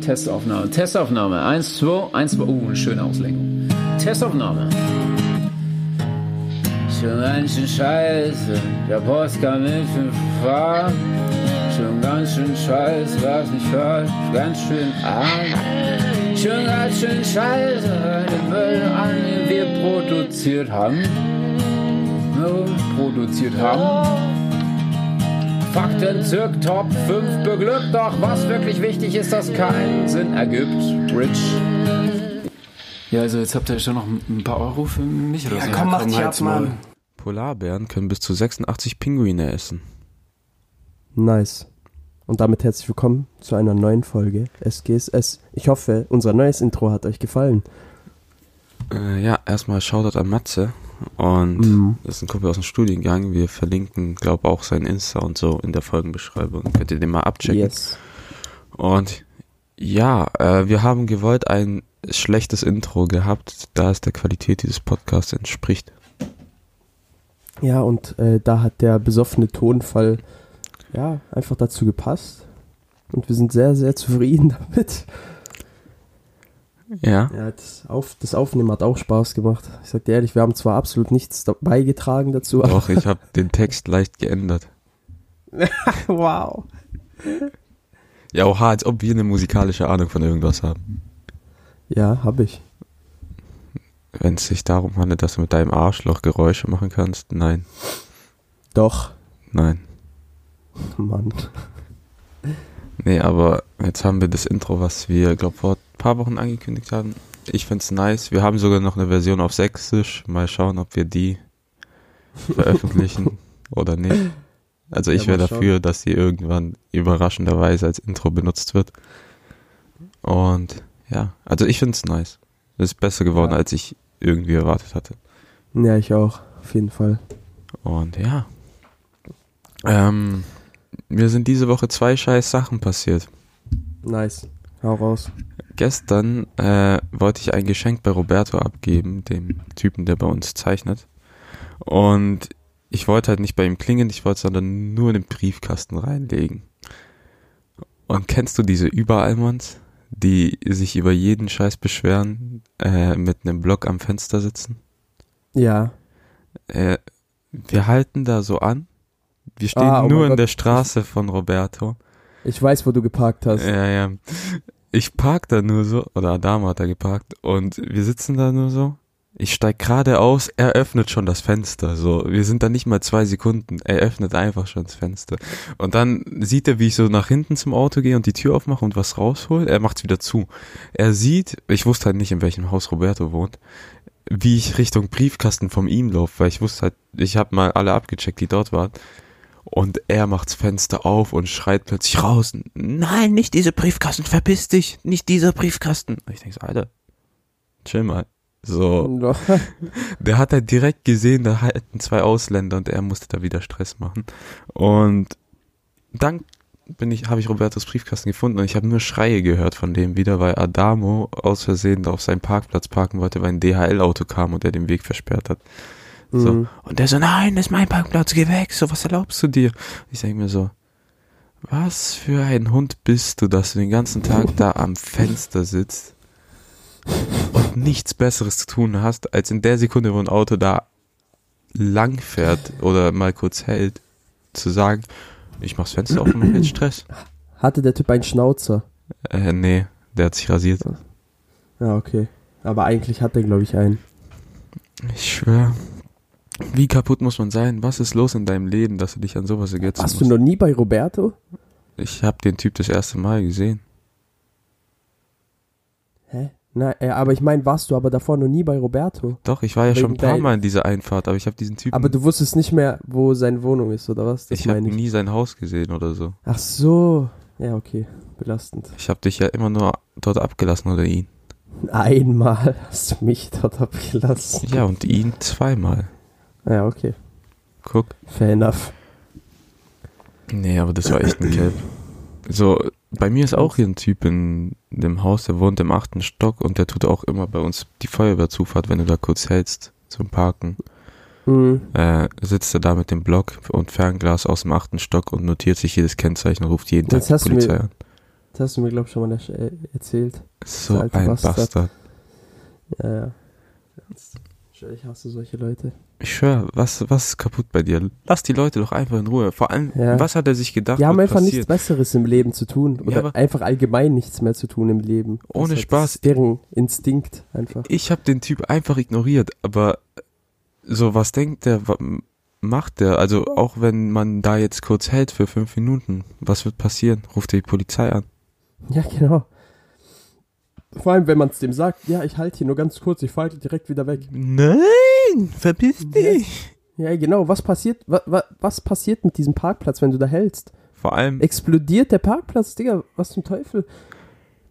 Testaufnahme, Testaufnahme. Eins, zwei, eins, zwei. Uh, eine schöne Auslenkung. Testaufnahme. Schon ganz schön scheiße, der Post mit fünf Fahren. Schon ganz schön scheiße, was nicht falsch, ganz schön arm. Schon ganz schön scheiße, den Müll an, den wir produziert haben. No, produziert haben. Fakten zirk Top 5 beglückt, doch was wirklich wichtig ist, dass keinen Sinn ergibt. Rich. Ja, also jetzt habt ihr schon noch ein paar Euro für mich oder Ja, so. komm, mach dich ab. Mann. Polarbären können bis zu 86 Pinguine essen. Nice. Und damit herzlich willkommen zu einer neuen Folge SGSS. Ich hoffe, unser neues Intro hat euch gefallen. Äh, ja, erstmal Shoutout an Matze. Und Mhm. das ist ein Kumpel aus dem Studiengang. Wir verlinken, glaube auch sein Insta und so in der Folgenbeschreibung. Könnt ihr den mal abchecken. Yes. Und ja, äh, wir haben gewollt ein schlechtes Intro gehabt, da es der Qualität dieses Podcasts entspricht. Ja, und äh, da hat der besoffene Tonfall ja einfach dazu gepasst. Und wir sind sehr, sehr zufrieden damit. Ja. Ja, das, Auf, das Aufnehmen hat auch Spaß gemacht. Ich sag dir ehrlich, wir haben zwar absolut nichts beigetragen dazu, aber Doch, ich habe den Text leicht geändert. wow. Ja, oha, als ob wir eine musikalische Ahnung von irgendwas haben. Ja, hab ich. Wenn es sich darum handelt, dass du mit deinem Arschloch Geräusche machen kannst, nein, Doch, nein. Mann. Nee, aber jetzt haben wir das Intro, was wir, glaube vor paar Wochen angekündigt haben. Ich find's nice. Wir haben sogar noch eine Version auf Sächsisch. Mal schauen, ob wir die veröffentlichen oder nicht. Also ich Ja, wäre dafür, dass sie irgendwann überraschenderweise als Intro benutzt wird. Und ja, also ich find's nice. Es ist besser geworden, Ja. als ich irgendwie erwartet hatte. Ja, ich auch. Auf jeden Fall. Und ja. Ähm, mir sind diese Woche zwei scheiß Sachen passiert. Nice. Hau raus. Gestern äh, wollte ich ein Geschenk bei Roberto abgeben, dem Typen, der bei uns zeichnet. Und ich wollte halt nicht bei ihm klingen, ich wollte es sondern nur in den Briefkasten reinlegen. Und kennst du diese Überallmanns, die sich über jeden Scheiß beschweren, äh, mit einem Block am Fenster sitzen? Ja. Äh, wir halten da so an. Wir stehen Ah, oh nur in Gott. der Straße von Roberto. Ich weiß, wo du geparkt hast. Ja, ja. Ich park da nur so, oder Adama hat da geparkt und wir sitzen da nur so. Ich steig gerade aus, er öffnet schon das Fenster. So, wir sind da nicht mal zwei Sekunden. Er öffnet einfach schon das Fenster. Und dann sieht er, wie ich so nach hinten zum Auto gehe und die Tür aufmache und was raushol. Er macht's wieder zu. Er sieht, ich wusste halt nicht, in welchem Haus Roberto wohnt, wie ich Richtung Briefkasten von ihm laufe, weil ich wusste halt, ich habe mal alle abgecheckt, die dort waren. Und er macht's Fenster auf und schreit plötzlich raus, nein, nicht diese Briefkasten, verpiss dich, nicht dieser Briefkasten. Und ich denke so, Alter, chill mal. So, der hat halt direkt gesehen, da halten zwei Ausländer und er musste da wieder Stress machen. Und dann bin ich, habe ich Robertos Briefkasten gefunden und ich habe nur Schreie gehört von dem wieder, weil Adamo aus Versehen auf seinem Parkplatz parken wollte, weil ein DHL-Auto kam und er den Weg versperrt hat. So. Mhm. Und der so, nein, das ist mein Parkplatz, geh weg, so, was erlaubst du dir? Ich denke mir so, was für ein Hund bist du, dass du den ganzen Tag da am Fenster sitzt und nichts Besseres zu tun hast, als in der Sekunde, wo ein Auto da lang fährt oder mal kurz hält, zu sagen, ich mach's Fenster auf und mach jetzt Stress. Hatte der Typ einen Schnauzer? Äh, nee, der hat sich rasiert. Ja, okay. Aber eigentlich hat er, glaube ich, einen. Ich schwör. Wie kaputt muss man sein? Was ist los in deinem Leben, dass du dich an sowas ergötzen Warst musst? du noch nie bei Roberto? Ich habe den Typ das erste Mal gesehen. Hä? Na, äh, aber ich meine, warst du aber davor noch nie bei Roberto? Doch, ich war ja schon ein Wegen paar Mal in dieser Einfahrt, aber ich habe diesen Typen. Aber du wusstest nicht mehr, wo seine Wohnung ist, oder was? Das ich habe nie sein Haus gesehen oder so. Ach so. Ja, okay. Belastend. Ich habe dich ja immer nur dort abgelassen oder ihn. Einmal hast du mich dort abgelassen. Ja, und ihn zweimal. Ja, okay. Guck. Fair enough. Nee, aber das war echt ein Kelp. So, bei mir ist auch hier ein Typ in dem Haus, der wohnt im achten Stock und der tut auch immer bei uns die Feuerwehrzufahrt, wenn du da kurz hältst zum Parken. Mhm. Äh, sitzt er da mit dem Block und Fernglas aus dem achten Stock und notiert sich jedes Kennzeichen und ruft jeden Jetzt Tag die du mir- Polizei an. Das hast du mir, glaube ich, schon mal äh, erzählt. So ein Bastard. Bastard. Ja, ja. Ich hasse solche Leute. Ich schwör, was, was ist kaputt bei dir? Lass die Leute doch einfach in Ruhe. Vor allem, Ja. was hat er sich gedacht? Die haben einfach nichts passiert? Besseres im Leben zu tun. Oder Ja, einfach allgemein nichts mehr zu tun im Leben. Ohne halt- Spaß. Deren Instinkt einfach. Ich habe den Typ einfach ignoriert, aber so, was denkt der, macht der? Also auch wenn man da jetzt kurz hält für fünf Minuten, was wird passieren? Ruft er die Polizei an? Ja, genau. Vor allem, wenn man es dem sagt, ja, ich halte hier nur ganz kurz, ich fahre direkt wieder weg. Nein, verpiss dich. Ja, genau. Was passiert, wa, wa, was passiert mit diesem Parkplatz, wenn du da hältst? Vor allem, Explodiert der Parkplatz, Digga? Was zum Teufel?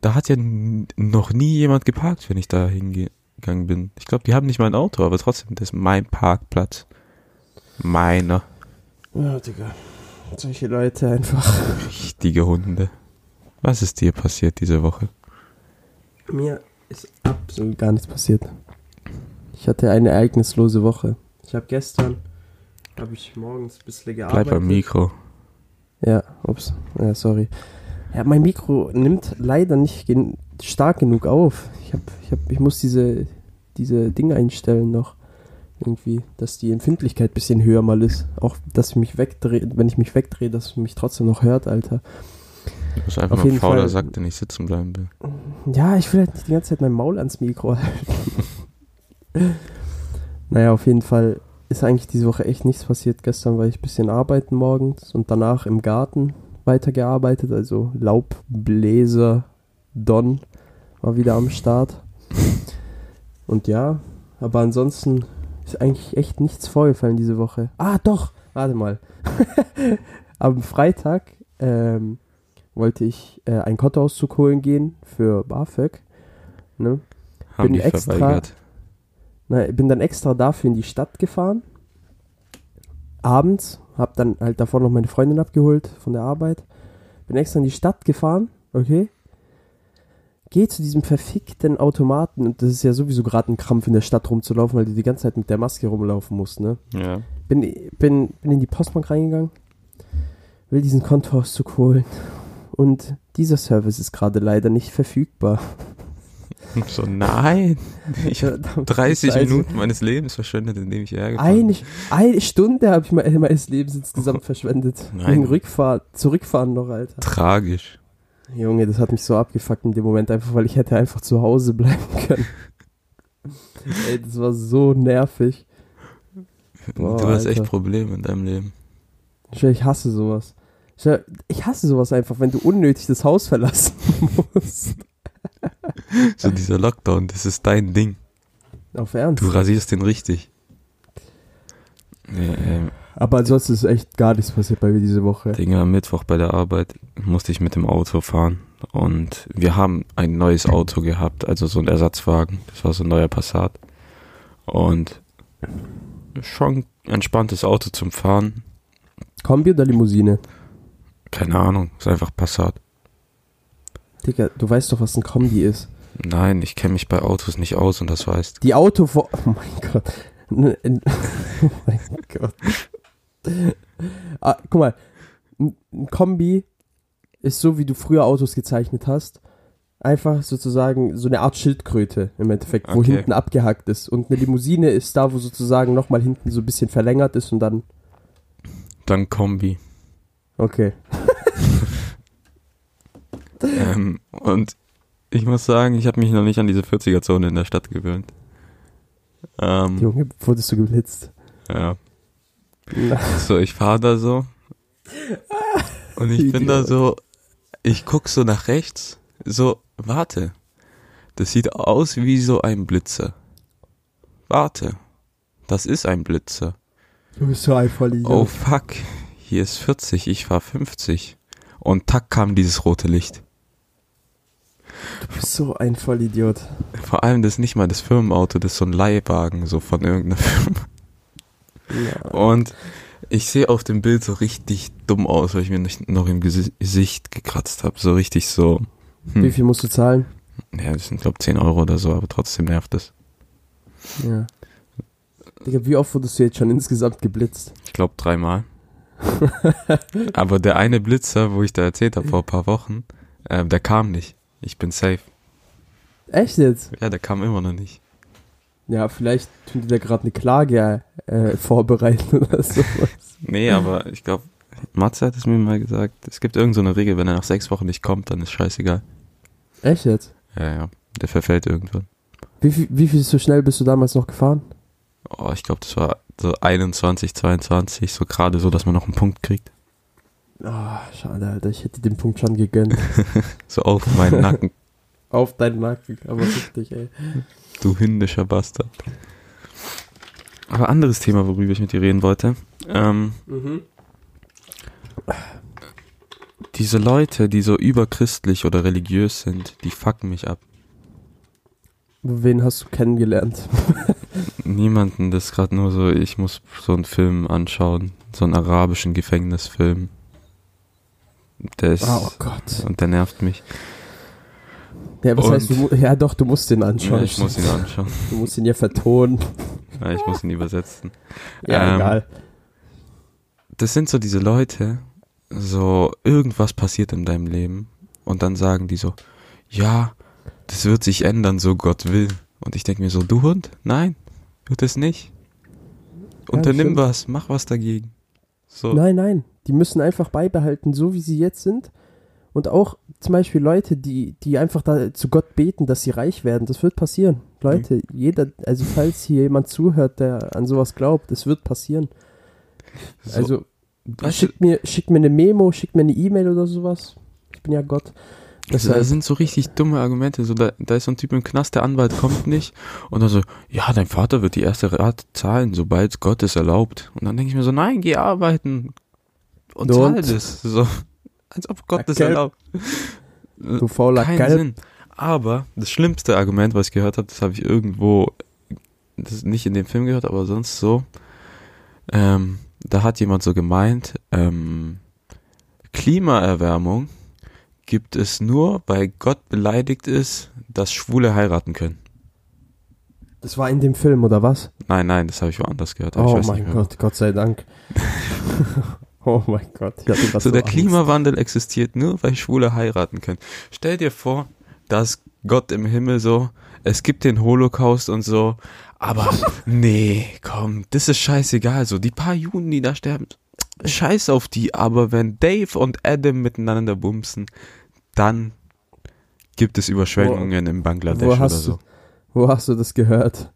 da hat ja noch nie jemand geparkt, wenn ich da hingegangen bin. Ich glaube, die haben nicht mein Auto, aber trotzdem, das ist mein Parkplatz. Meiner. Ja, Digga. Solche Leute einfach. Richtige Hunde. Was ist dir passiert diese Woche? Mir ist absolut gar nichts passiert. Ich hatte eine ereignislose Woche. Ich habe gestern, habe ich morgens ein bisschen gearbeitet. Bleib am Mikro. Ja, ups. Ja, sorry. Ja, mein Mikro nimmt leider nicht gen stark genug auf. Ich hab, ich hab, ich muss diese, diese Dinge einstellen noch. Irgendwie, dass die Empfindlichkeit ein bisschen höher mal ist. Auch, dass ich mich wegdrehe, wenn ich mich wegdrehe, dass es mich trotzdem noch hört, Alter. Du bist einfach Auf nur ein fauler Fall. Sack, der nicht sitzen bleiben will. Ja, ich will halt nicht die ganze Zeit mein Maul ans Mikro halten. naja, auf jeden Fall ist eigentlich diese Woche echt nichts passiert. Gestern war ich ein bisschen arbeiten morgens und danach im Garten weitergearbeitet. Also Laubbläser Don war wieder am Start. Und ja, aber ansonsten ist eigentlich echt nichts vorgefallen diese Woche. Ah, doch, warte mal. Am Freitag ähm, wollte ich äh, einen Kontoauszug holen gehen für BAföG. Ne? Haben Bin die extra- verweigert. Na, bin dann extra dafür in die Stadt gefahren. Abends, hab dann halt davor noch meine Freundin abgeholt von der Arbeit. Bin extra in die Stadt gefahren, okay? Geh zu diesem verfickten Automaten und das ist ja sowieso gerade ein Krampf in der Stadt rumzulaufen, weil du die ganze Zeit mit der Maske rumlaufen musst, ne? Ja. Bin, bin, bin in die Postbank reingegangen, will diesen Kontoauszug holen und dieser Service ist gerade leider nicht verfügbar. So, nein. Ich habe Verdammte 30 Scheiße. Minuten meines Lebens verschwendet, indem ich gefahren Eine, bin. eine Stunde habe ich me- meines Lebens insgesamt verschwendet. Nein. Wegen Rückfahren, zurückfahren noch, Alter. Tragisch. Junge, das hat mich so abgefuckt in dem Moment, einfach weil ich hätte einfach zu Hause bleiben können. Ey, das war so nervig. Boah, du hast echt Alter. Probleme in deinem Leben. Ich hasse sowas. Ich, hasse sowas einfach, wenn du unnötig das Haus verlassen musst. So dieser Lockdown, das ist dein Ding. Auf Ernst. Du rasierst den richtig. Ähm, Aber ansonsten ist echt gar nichts passiert bei mir diese Woche. Dinge am Mittwoch bei der Arbeit musste ich mit dem Auto fahren und wir haben ein neues Auto gehabt, also so ein Ersatzwagen. Das war so ein neuer Passat und schon entspanntes Auto zum Fahren. Kombi oder Limousine? Keine Ahnung, ist einfach Passat. Digga, du weißt doch, was ein Kombi ist. Nein, ich kenne mich bei Autos nicht aus und das weißt. Die Auto vor. Oh mein Gott. N- n- Oh mein Gott. Ah, guck mal. Ein ein Kombi ist so, wie du früher Autos gezeichnet hast. Einfach sozusagen so eine Art Schildkröte im Endeffekt, wo Okay. hinten abgehackt ist. Und eine Limousine ist da, wo sozusagen nochmal hinten so ein bisschen verlängert ist und dann. Dann Kombi. Okay. ähm, und ich muss sagen, ich habe mich noch nicht an diese 40er-Zone in der Stadt gewöhnt. Ähm, Junge, wurdest du geblitzt? ja. So, ich fahre da so. Und ich bin da so, ich guck so nach rechts, so, warte. Das sieht aus wie so ein Blitzer. Warte. Das ist ein Blitzer. Du bist so ein. Oh fuck. Hier ist 40, ich fahr 50. Und tack kam dieses rote Licht. Du bist so ein Vollidiot. Vor allem das ist nicht mal das Firmenauto, das ist so ein Leihwagen, so von irgendeiner Firma. Ja. Und ich sehe auf dem Bild so richtig dumm aus, weil ich mir nicht noch im Gesi- Gesicht gekratzt habe. So richtig so. Wie Hm. viel musst du zahlen? Ja, das sind glaube 10 Euro oder so, aber trotzdem nervt es. Ja. Digga, wie oft wurdest du jetzt schon insgesamt geblitzt? Ich glaube dreimal. aber der eine Blitzer, wo ich da erzählt habe vor ein paar Wochen, Ähm, der kam nicht. Ich bin safe. Echt jetzt? Ja, der kam immer noch nicht. Ja, vielleicht tun die da gerade eine Klage äh, vorbereiten oder sowas. Nee, aber ich glaube, Matze hat es mir mal gesagt. Es gibt irgendeine so eine Regel, wenn er nach sechs Wochen nicht kommt, dann ist scheißegal. Echt jetzt? Ja, ja. Der verfällt irgendwann. Wie viel, wie viel so schnell bist du damals noch gefahren? Oh, ich glaube, das war so 21, 22, so gerade so, dass man noch einen Punkt kriegt. Ah, schade, Alter. Ich hätte den Punkt schon gegönnt. So auf meinen Nacken, Auf deinen Nacken, aber richtig, ey. du hündischer Bastard. Aber anderes Thema, worüber ich mit dir reden wollte. Ähm, Mhm. diese Leute, die so überchristlich oder religiös sind, die fucken mich ab. Wen hast du kennengelernt? Niemanden, das ist gerade nur so, ich muss so einen Film anschauen, so einen arabischen Gefängnisfilm. Der ist, Oh Gott. und der nervt mich. Ja, was Und- heißt du? Ja, doch, du musst den anschauen. Ja, ich muss ihn anschauen. Du musst ihn ja vertonen. Ja, ich muss ihn übersetzen. Ja, Ähm, egal. Das sind so diese Leute, so irgendwas passiert in deinem Leben und dann sagen die so, ja, das wird sich ändern, so Gott will. Und ich denke mir so, du Hund, nein, wird es nicht. Unternimm stimmt. was, mach was dagegen. So, Nein, nein. Die müssen einfach beibehalten, so wie sie jetzt sind. Und auch zum Beispiel Leute, die, die einfach da zu Gott beten, dass sie reich werden. Das wird passieren. Leute, jeder, also falls hier jemand zuhört, der an sowas glaubt, das wird passieren. so, Also schickt mir, schickt mir eine Memo, schickt mir eine E-Mail oder sowas. Ich bin ja Gott. Also, das sind so richtig dumme Argumente. So, da, da ist so ein Typ im Knast, der Anwalt kommt nicht. Und dann so, ja, dein Vater wird die erste Rate zahlen, sobald Gott es erlaubt. Und dann denke ich mir so, nein, geh arbeiten und Und? zahl das. So, als ob Gott das Geld. erlaubt. Du fauler Geil. Sinn. Aber das schlimmste Argument, was ich gehört habe, das habe ich irgendwo, das ist nicht in dem Film gehört, aber sonst so. Ähm, da hat jemand so gemeint, ähm, Klimaerwärmung gibt es nur, weil Gott beleidigt ist, dass Schwule heiraten können. Das war in dem Film, oder was? Nein, nein, das habe ich woanders gehört. Oh mein. Gott, Gott sei Dank. oh mein Gott. Grad So, der Angst. Klimawandel existiert nur, weil Schwule heiraten können. Stell dir vor, dass Gott im Himmel so, es gibt den Holocaust und so, aber nee, komm, das ist scheißegal. So, die paar Juden, die da sterben, scheiß auf die, aber wenn Dave und Adam miteinander bumsen, dann gibt es Überschwemmungen in Bangladesch wo oder so. Wo hast du das gehört?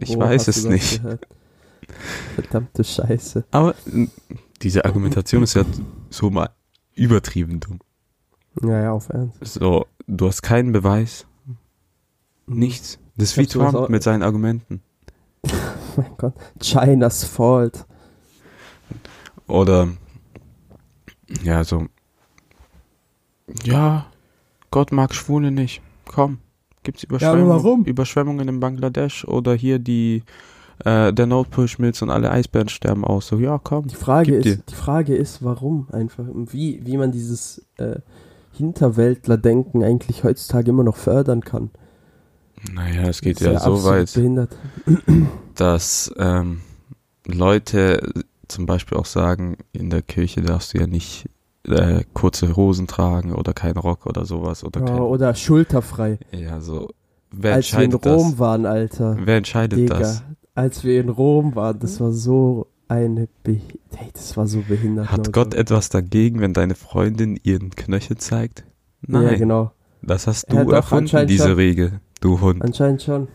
Ich Wo weiß hast es du nicht. Gehört? Verdammte Scheiße. Aber diese Argumentation ist ja so mal übertrieben dumm. Ja, ja, auf Ernst. So, du hast keinen Beweis, nichts. Das ist Ich wie Trump mit seinen Argumenten. mein Gott. China's fault. Oder, ja, so, ja, Gott mag Schwule nicht. Komm, gibt's Überschwemmungen, warum? Überschwemmungen in Bangladesch oder hier die, äh, der Notbull schmilzt und alle Eisbären sterben aus. So, ja, komm. Die Frage Gib dir. ist, die Frage ist, warum einfach? Und Wie, wie man dieses äh, Hinterwäldler-Denken eigentlich heutzutage immer noch fördern kann. Naja, es geht Das ist ja so weit, Behindert. dass ähm, Leute zum Beispiel auch sagen, in der Kirche darfst du ja nicht äh, kurze Hosen tragen oder keinen Rock oder sowas oder Ja, kein, oder schulterfrei. ja so wer Als wir in Rom das? waren, Alter. Wer entscheidet Digga, das? als wir in Rom waren, das war so eine Be hey, das war so behindert. Hat Leute. Gott etwas dagegen, wenn deine Freundin ihren Knöchel zeigt? Nein, Ja, genau. das hast Ja, du doch, erfunden, diese schon. Regel, du Hund. Anscheinend schon.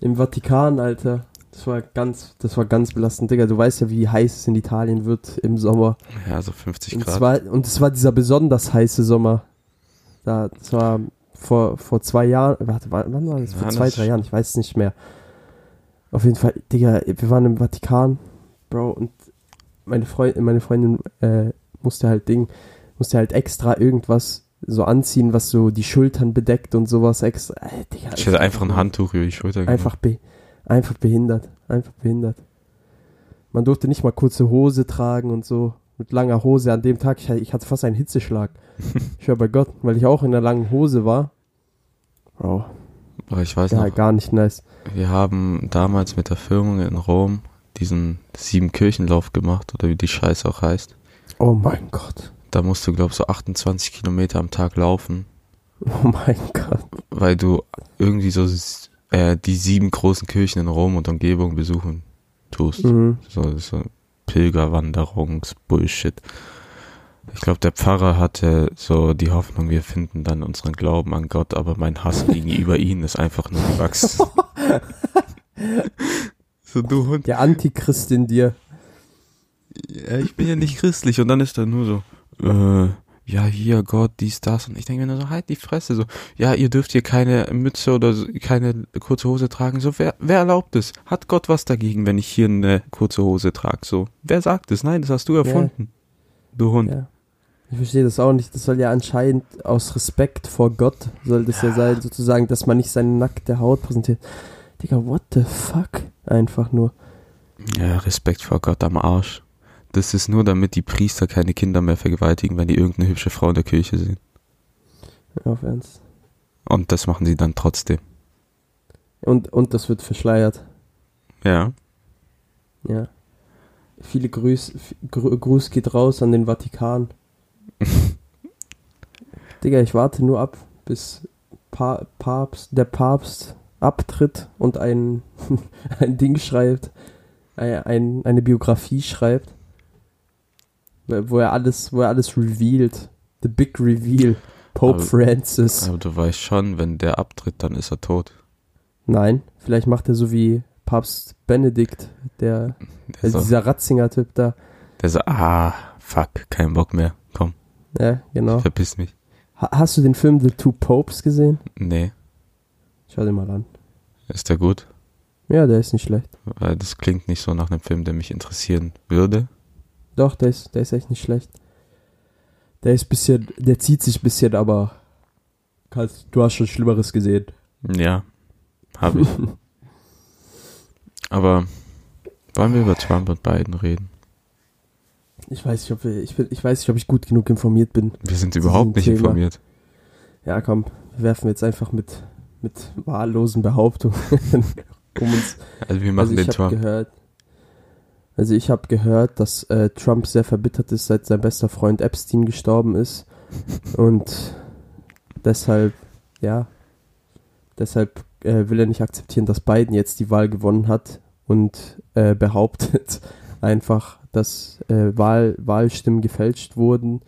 Im Vatikan, Alter. Das war ganz, das war ganz belastend, Digga. Du weißt ja, wie heiß es in Italien wird im Sommer. Ja, so 50 Und, Grad. es war, und es war dieser besonders heiße Sommer. Da, das war vor, vor zwei Jahren, warte, wann war das? Vor Ja, zwei, das- drei Jahren, ich weiß es nicht mehr. Auf jeden Fall, Digga, wir waren im Vatikan, Bro, und meine, Freund, meine Freundin äh, musste halt Ding, musste halt extra irgendwas so anziehen, was so die Schultern bedeckt und sowas extra. Äh, Digga, ich hätte einfach ein Handtuch über die Schulter gemacht. Einfach, be einfach behindert. Einfach behindert. Man durfte nicht mal kurze Hose tragen und so. Mit langer Hose an dem Tag. Ich, ich hatte fast einen Hitzeschlag. ich höre bei Gott, weil ich auch in der langen Hose war. Oh, Aber ich weiß ja, noch, gar nicht nice. wir haben damals mit der Firmung in Rom diesen Siebenkirchenlauf gemacht, oder wie die Scheiße auch heißt. Oh mein Gott. Da musst du, glaub so 28 Kilometer am Tag laufen, Oh mein Gott. weil du irgendwie so äh, die sieben großen Kirchen in Rom und Umgebung besuchen tust. Mhm. So, so Pilgerwanderungs-Bullshit. Ich glaube, der Pfarrer hatte so die Hoffnung, wir finden dann unseren Glauben an Gott, aber mein Hass gegenüber ihnen ist einfach nur gewachsen. so, du Hund. Der Antichrist in dir. Ja, ich bin ja nicht christlich und dann ist er nur so, äh, ja, hier, Gott, dies, das. Und ich denke mir nur so, halt die Fresse, so, ja, ihr dürft hier keine Mütze oder keine kurze Hose tragen. So, wer, wer erlaubt es? Hat Gott was dagegen, wenn ich hier eine kurze Hose trage? So, wer sagt es? Nein, das hast du erfunden. Du Hund. Ja. Ich verstehe das auch nicht. Das soll ja anscheinend aus Respekt vor Gott soll das ja, sein, sozusagen, dass man nicht seine nackte Haut präsentiert. Digga, what the fuck? Einfach nur. Ja, Respekt vor Gott am Arsch. Das ist nur, damit die Priester keine Kinder mehr vergewaltigen, wenn die irgendeine hübsche Frau in der Kirche sehen. Auf Ernst. Und das machen sie dann trotzdem. Und, und das wird verschleiert. Ja. Ja. Viele Grüß, Gru- Gruß geht raus an den Vatikan. Digga, ich warte nur ab, bis pa Papst, der Papst abtritt und ein, ein Ding schreibt, ein, eine Biografie schreibt, wo er alles, wo er alles revealed. The Big Reveal. Pope Aber- Francis. Aber du weißt schon, wenn der abtritt, dann ist er tot. Nein, vielleicht macht er so wie Papst Benedikt, der, Der also so, dieser Ratzinger-Typ da. der so, ah, fuck, kein Bock mehr. Komm, Ja, genau. verpiss mich. Ha hast du den Film The Two Popes gesehen? Nee, Schau dir mal an. ist der gut? Ja, der ist nicht schlecht. Weil das klingt nicht so nach einem Film, der mich interessieren würde. Doch, der ist, der ist echt nicht schlecht. Der ist bisschen, der zieht sich bisschen, aber kannst, du hast schon Schlimmeres gesehen. Ja, habe ich. Aber wollen wir über Trump und Biden reden? Ich weiß nicht, ob wir, ich, ich weiß nicht, ob ich gut genug informiert bin. Wir sind überhaupt nicht Thema. informiert. Ja, komm, wir werfen jetzt einfach mit, mit wahllosen Behauptungen um uns. Also wir machen also den Trump. gehört, also ich habe gehört, dass äh, Trump sehr verbittert ist, seit sein bester Freund Epstein gestorben ist und deshalb, ja, deshalb äh, will er nicht akzeptieren, dass Biden jetzt die Wahl gewonnen hat und äh, behauptet einfach, dass äh, Wahl, Wahlstimmen gefälscht wurden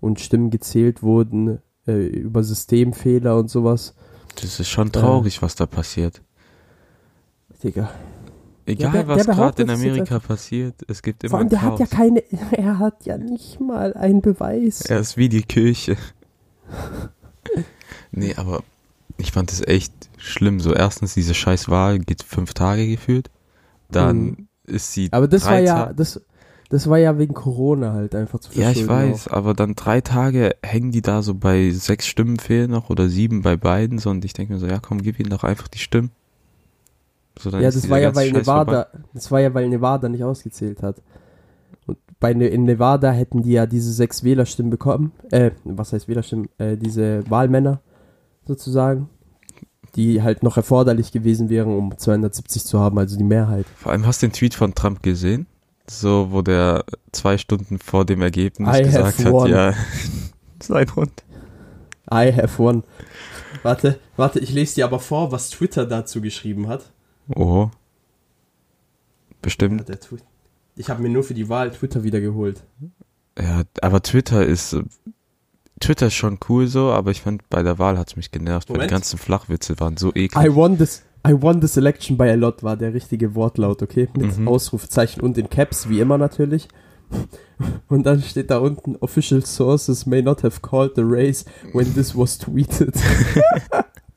und Stimmen gezählt wurden äh, über Systemfehler und sowas. Das ist schon traurig, was da passiert. Digga. Egal, der- was gerade in Amerika passiert, es gibt Vor immer allem, der hat ja Chaos. keine, er hat ja nicht mal einen Beweis. Er ist wie die Kirche. nee, aber ich fand es echt schlimm. So erstens, diese scheiß Wahl geht fünf Tage geführt. Dann Mhm. ist sie Aber das war ja, das, das war ja wegen Corona halt einfach zu Ja, ich weiß, aber dann drei Tage hängen die da so bei sechs Stimmen fehlen noch oder sieben bei beiden so und ich denke mir so, ja komm, gib ihnen doch einfach die Stimmen. So, Ja, das war ja, weil Scheiß Nevada, das war ja, weil Nevada nicht ausgezählt hat. Und bei ne in Nevada hätten die ja diese sechs Wählerstimmen bekommen, äh, was heißt Wählerstimmen, äh, diese Wahlmänner sozusagen, die halt noch erforderlich gewesen wären, um 270 zu haben, also die Mehrheit. Vor allem hast du den Tweet von Trump gesehen? So, wo der zwei Stunden vor dem Ergebnis I gesagt hat, won. ja, sein Hund. I have won. Warte, warte, ich lese dir aber vor, was Twitter dazu geschrieben hat. Oh. Ja, Bestimmt. der Twi- ich habe mir nur für die Wahl Twitter wiedergeholt. Ja, aber Twitter ist, äh, Twitter ist schon cool so, aber ich fand, bei der Wahl hat's mich genervt, weil die ganzen Flachwitze waren so eklig. I won this, I won this election by a lot war der richtige Wortlaut, okay? Mit Mhm. Ausrufezeichen und in Caps, wie immer natürlich. Und dann steht da unten, official sources may not have called the race when this was tweeted.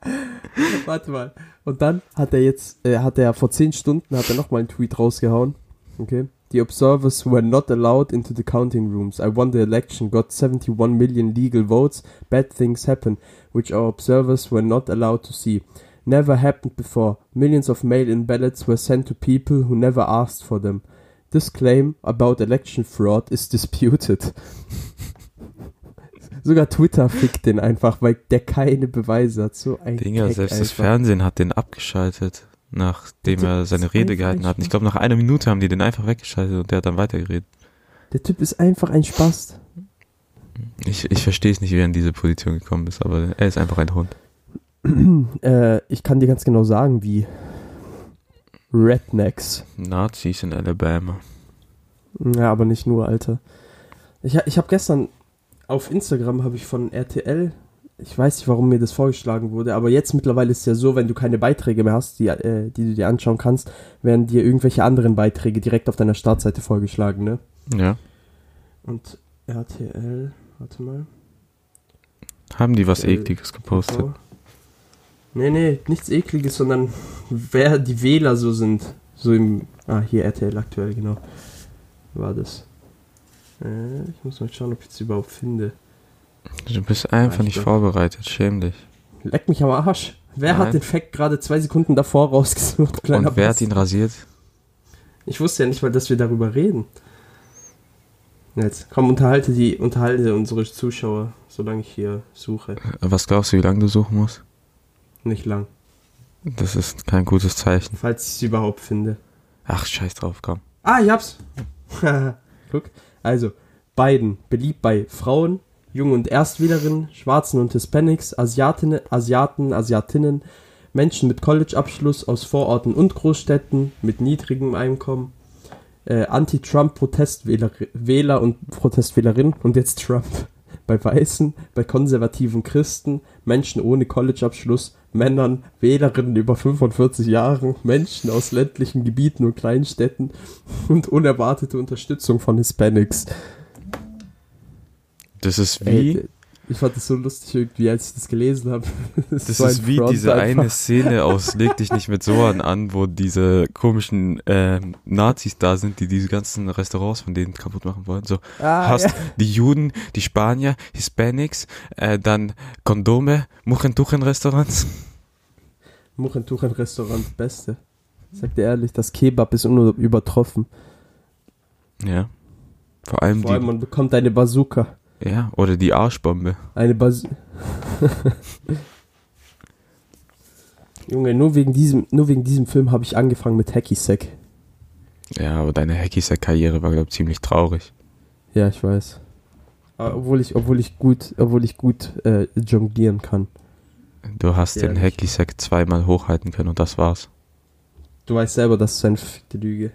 Warte mal. Und dann hat er jetzt, äh, hat er vor 10 Stunden, hat er nochmal einen Tweet rausgehauen. Okay. The observers were not allowed into the counting rooms. I won the election, got 71 million legal votes. Bad things happen, which our observers were not allowed to see. Never happened before. Millions of mail-in ballots were sent to people who never asked for them. This claim about election fraud is disputed. Sogar Twitter fickt den einfach, weil der keine Beweise hat. So ein Dinger, Keck selbst das einfach. Fernsehen hat den abgeschaltet, nachdem Der er seine Rede gehalten hat. Ich glaube, nach einer Minute haben die den einfach weggeschaltet und der hat dann weitergeredet. Der Typ ist einfach ein Spast. Ich, ich verstehe es nicht, wie er in diese Position gekommen ist, aber er ist einfach ein Hund. Äh, ich kann dir ganz genau sagen, wie Rednecks. Nazis in Alabama. Ja, aber nicht nur, Alter. Ich, ich habe gestern auf Instagram habe ich von RTL, ich weiß nicht, warum mir das vorgeschlagen wurde, aber jetzt mittlerweile ist es ja so, wenn du keine Beiträge mehr hast, die, äh, die du dir anschauen kannst, werden dir irgendwelche anderen Beiträge direkt auf deiner Startseite vorgeschlagen, ne? Ja. Und RTL, warte mal. Haben die was Äh, Ekliges gepostet? So. Nee, nee, nichts ekliges, sondern wer die Wähler so sind. So im. Ah, hier RTL aktuell, genau. War das. Äh, ich muss mal schauen, ob ich es überhaupt finde. Du bist einfach nicht vorbereitet, schäm dich. Leck mich am Arsch. Wer Nein. hat den Fact gerade zwei Sekunden davor rausgesucht? kleiner Und wer hat Bast- ihn rasiert? Ich wusste ja nicht mal, dass wir darüber reden. Jetzt, komm, unterhalte die, unterhalte unsere Zuschauer, solange ich hier suche. Was glaubst du, wie lange du suchen musst? Nicht lang. Das ist kein gutes Zeichen. Falls ich es überhaupt finde. Ach, scheiß drauf, komm. Ah, ich hab's. Guck. Also, Biden, beliebt bei Frauen, Jung- und Erstwählerinnen, Schwarzen und Hispanics, Asiatinnen, Asiaten, Asiatinnen, Menschen mit College-Abschluss aus Vororten und Großstädten mit niedrigem Einkommen, äh, Anti-Trump-Protestwähler Wähler und Protestwählerinnen und jetzt Trump. Bei Weißen, bei konservativen Christen, Menschen ohne College-Abschluss, Männern, Wählerinnen über 45 Jahren, Menschen aus ländlichen Gebieten und Kleinstädten und unerwartete Unterstützung von Hispanics. Das ist wie, Ey, ich fand das so lustig irgendwie, als ich das gelesen habe. das ist wie diese eine Szene aus Leg dich nicht mit Sohan an, wo diese komischen ähm, Nazis da sind, die diese ganzen Restaurants von denen kaputt machen wollen. So, ah, hast ja. die Juden, die Spanier, Hispanics, äh, dann Kondome, Muchentuchen-Restaurants. Muchentuchen-Restaurant, beste. Sag dir ehrlich, das Kebab ist unübertroffen. Ja. Vor allem Vor allem, die, man bekommt eine Bazooka. Ja, oder die Arschbombe. Eine Bazooka. Junge, nur wegen diesem, nur wegen diesem Film habe ich angefangen mit Hacky Sack. Ja, aber deine Hacky-Sack-Karriere war, glaube ich, ziemlich traurig. Ja, ich weiß. Aber Obwohl ich, obwohl ich gut, obwohl ich gut äh, jonglieren kann. Du hast den Ehrlich. Hacky-Sack zweimal hochhalten können und das war's. Du weißt selber, das ist eine Lüge.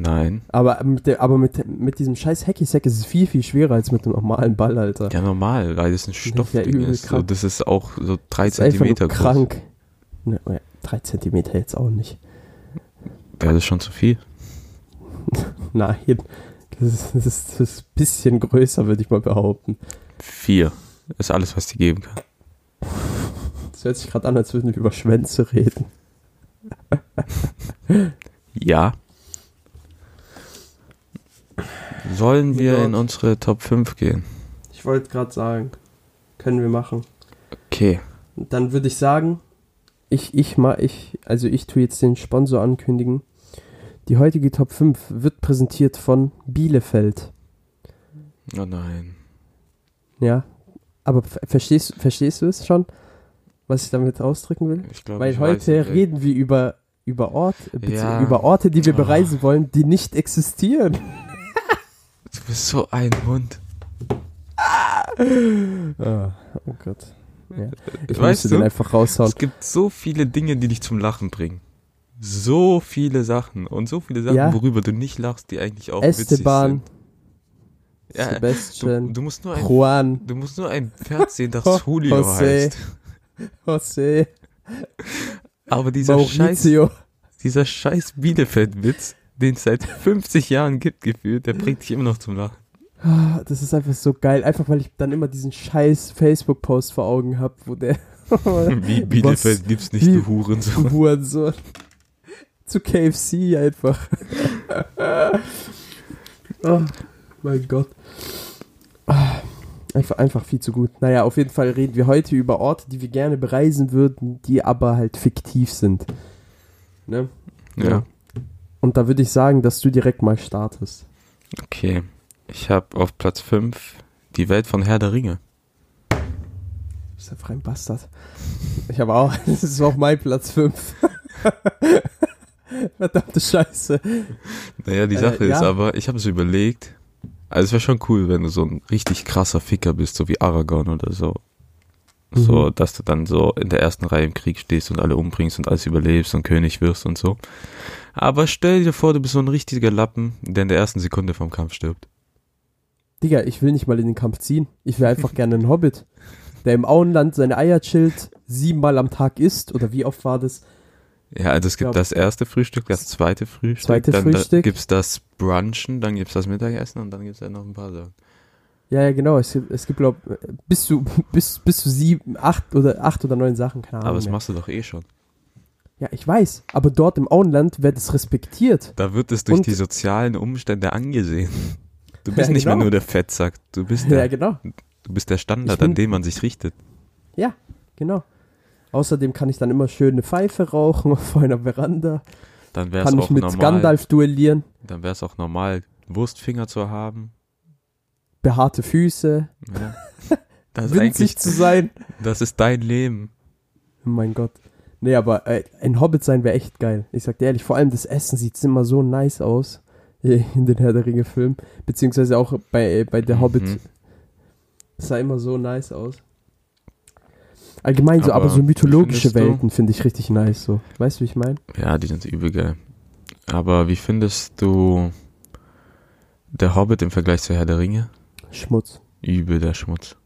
Nein. Aber mit, der, aber mit, mit diesem scheiß Hacky Sack ist es viel, viel schwerer als mit dem normalen Ball, Alter. Ja, normal, weil es ein Stoffding übel ist. So, das ist auch so drei Das ist einfach nur Zentimeter groß. krank. Ne, ja, drei Zentimeter jetzt auch nicht. Ja, das schon zu viel. Nein, das ist, das ist, das ist ein bisschen größer, würde ich mal behaupten. Vier. Ist alles, was die geben kann. Das hört sich gerade an, als würden wir über Schwänze reden. Ja. Sollen wir in unsere Top 5 gehen? Ich wollte gerade sagen, können wir machen. Okay. Dann würde ich sagen, ich, ich mal, ich, also ich tue jetzt den Sponsor ankündigen. Die heutige Top 5 wird präsentiert von Bielefeld. Oh nein. Ja. Aber ver- verstehst, verstehst du es schon, was ich damit ausdrücken will? Ich glaube, Weil ich weiß heute ey. reden wir über, über, Ort, Ja. über Orte, die wir Oh. bereisen wollen, die nicht existieren. Du bist so ein Hund. Ah, oh Gott. Ja. Ich Weißt musste den du, einfach raushauen. Es gibt so viele Dinge, die dich zum Lachen bringen. So viele Sachen. Und so viele Sachen, Ja. worüber du nicht lachst, die eigentlich auch Esteban, witzig sind. Ja, du, Sebastian, du musst nur ein Juan, Du musst nur ein Pferd sehen, das Julio José. heißt. José, Aber dieser scheiß, Maurizio. dieser scheiß Bielefeld-Witz, den es seit 50 Jahren gibt, gefühlt, der bringt dich immer noch zum Lachen. Ah, Das ist einfach so geil. Einfach weil ich dann immer diesen scheiß Facebook-Post vor Augen habe, wo der Wie Bielefeld gibt's nicht, du Hurensohn. Hurensohn zu KFC einfach. oh mein Gott. Ah, Einfach, einfach viel zu gut. Naja, auf jeden Fall reden wir heute über Orte, die wir gerne bereisen würden, die aber halt fiktiv sind. Ne? Ja, Und da würde ich sagen, dass du direkt mal startest. okay. Ich habe auf Platz 5 die Welt von Herr der Ringe. Du bist einfach ein Bastard. Ich habe auch, das ist auch mein Platz 5. Verdammte Scheiße. Naja, die Äh, Sache ist ja. aber, ich habe es überlegt, Also es wäre schon cool, wenn du so ein richtig krasser Ficker bist, so wie Aragorn oder so. So, Mhm. dass du dann so in der ersten Reihe im Krieg stehst und alle umbringst und alles überlebst und König wirst und so. Aber stell dir vor, du bist so ein richtiger Lappen, der in der ersten Sekunde vom Kampf stirbt. Digga, ich will nicht mal in den Kampf ziehen. Ich will einfach gerne einen Hobbit, der im Auenland seine Eier chillt, siebenmal am Tag isst. Oder wie oft war das? Ja, also es gibt glaub- das erste Frühstück, das zweite Frühstück, Zweite dann Frühstück. Da gibt's das Brunchen, dann gibt's das Mittagessen und dann gibt's ja noch ein paar Sachen. Ja, ja, genau. Es gibt, es gibt glaub, bis zu, bis, bis zu sieben, acht oder acht oder neun Sachen, keine Ahnung. Aber das mehr. machst du doch eh schon. Ja, ich weiß. Aber dort im Auenland wird es respektiert. Da wird es durch Und- die sozialen Umstände angesehen. Du bist Ja, nicht mehr genau. nur der Fettsack, du bist Ja, der, genau. du bist der Standard, bin- an dem man sich richtet. Ja, genau. Außerdem kann ich dann immer schön eine Pfeife rauchen auf einer Veranda. Dann wäre es Kann auch ich mit normal, Gandalf duellieren. dann wäre es auch normal, Wurstfinger zu haben. Behaarte Füße. Ja. Das ist eigentlich, winzig zu sein. das ist dein Leben. Mein Gott. Nee, aber äh, ein Hobbit sein wäre echt geil. Ich sag dir ehrlich, vor allem das Essen sieht immer so nice aus in den Herr der Ringe Filmen. Beziehungsweise auch bei, äh, bei der Hobbit. Mhm. Das sah immer so nice aus. Allgemein so, aber, Aber so mythologische Welten finde ich richtig nice so. Weißt du, wie ich meine? Ja, die sind übel geil. Aber wie findest du der Hobbit im Vergleich zu Herr der Ringe? Schmutz. Übel der Schmutz.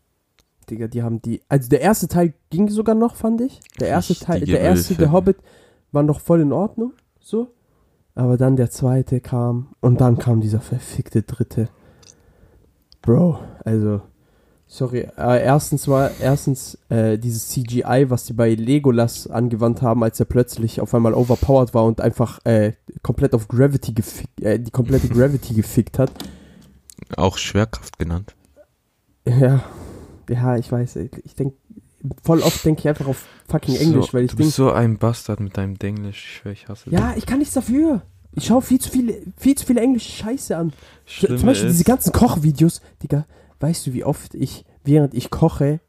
Digga, die haben die. Also der erste Teil ging sogar noch, fand ich. Der erste Teil, der erste, der. Hobbit, war noch voll in Ordnung. So. Aber dann der zweite kam und dann kam dieser verfickte dritte. Bro, also. Sorry, äh, erstens war, erstens, äh, dieses CGI, was die bei Legolas angewandt haben, als er plötzlich auf einmal overpowered war und einfach, äh, komplett auf Gravity gefickt, äh, die komplette Gravity gefickt hat. Auch Schwerkraft genannt. Ja, ja, ich weiß. Ich denke, voll oft denke ich einfach auf fucking Englisch, so, weil ich du bist so ein Bastard mit deinem Denglisch. Ich schwör, ich hasse ja, ich kann nichts dafür. Ich schaue viel zu viele, viel zu viele englische Scheiße an. dich. Zum Schlimme Beispiel diese ist, ganzen Kochvideos, Digga. Weißt du, wie oft ich, während ich koche,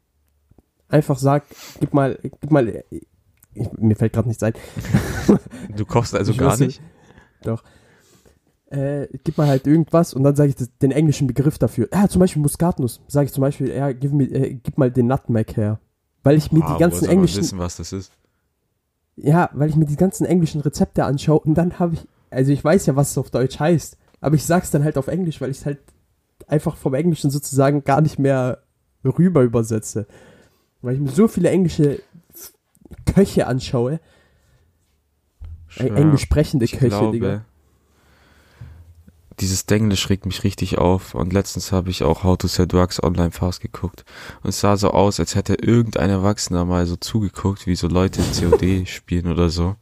einfach sag, gib mal, gib mal, ich, mir fällt gerade nichts ein. du kochst also Ich gar wusste- nicht. Äh, gib mal halt irgendwas und dann sage ich das, den englischen Begriff dafür. Ja, zum Beispiel Muskatnuss. Sage ich zum Beispiel, ja, gib, mir, äh, gib mal den Nutmeg her. Weil ich mir Ah, die ganzen englischen wissen, was das ist. Ja, weil ich mir die ganzen englischen Rezepte anschaue und dann habe ich, also ich weiß ja, was es auf Deutsch heißt, aber ich sag's dann halt auf Englisch, weil ich es halt einfach vom Englischen sozusagen gar nicht mehr rüber übersetze. Weil ich mir so viele englische Köche anschaue, äh, englisch sprechende Köche, glaube, Digga. Dieses Denglisch regt mich richtig auf und letztens habe ich auch How to Sell Drugs online fast geguckt und es sah so aus, als hätte irgendein Erwachsener mal so zugeguckt, wie so Leute COD spielen oder so.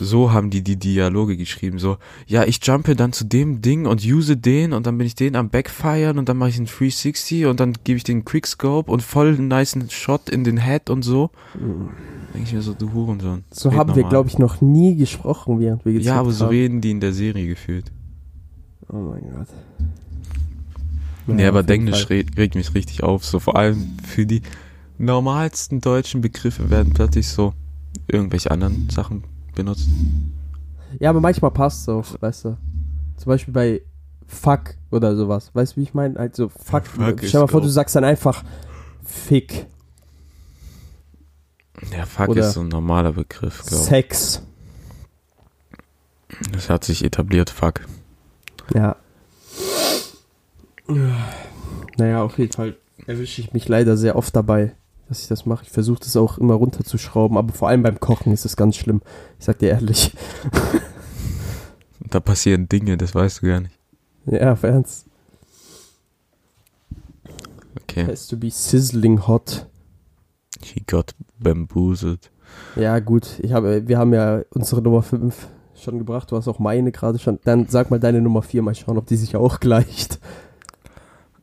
So haben die die Dialoge geschrieben, so, ja, ich jumpe dann zu dem Ding und use den und dann bin ich den am Backfiren und dann mache ich einen 360 und dann gebe ich den Quickscope und voll einen niceen Shot in den Head und so. Denke ich mir so, du Hurensohn. So Red haben wir, glaube ich, noch nie gesprochen, während wir gezockt Ja, aber so haben. reden die in der Serie gefühlt. Oh mein Gott. Nee, Naja, aber Englisch regt, regt mich richtig auf. So vor allem für die normalsten deutschen Begriffe werden plötzlich so irgendwelche anderen Sachen benutzt. Ja, aber manchmal passt es auch, weißt du. Zum Beispiel bei Fuck oder sowas. Weißt du, wie ich meine? Also Fuck. Fuck stell mal vor, du sagst dann einfach Fick, Ja, fuck Oder ist so ein normaler Begriff, glaube ich. Sex. Das hat sich etabliert, fuck. Ja. Naja, auf jeden Fall erwische ich mich leider sehr oft dabei, dass ich das mache. Ich versuche das auch immer runterzuschrauben, aber vor allem beim Kochen ist es ganz schlimm. Ich sag dir ehrlich. Da passieren Dinge, das weißt du gar nicht. Ja, auf Ernst. Okay. Has to be sizzling hot. He got bamboozled. Ja, gut. Ich habe, wir haben ja unsere Nummer 5 schon gebracht. Du hast auch meine gerade schon. Dann sag mal deine Nummer 4, mal schauen, ob die sich auch gleicht.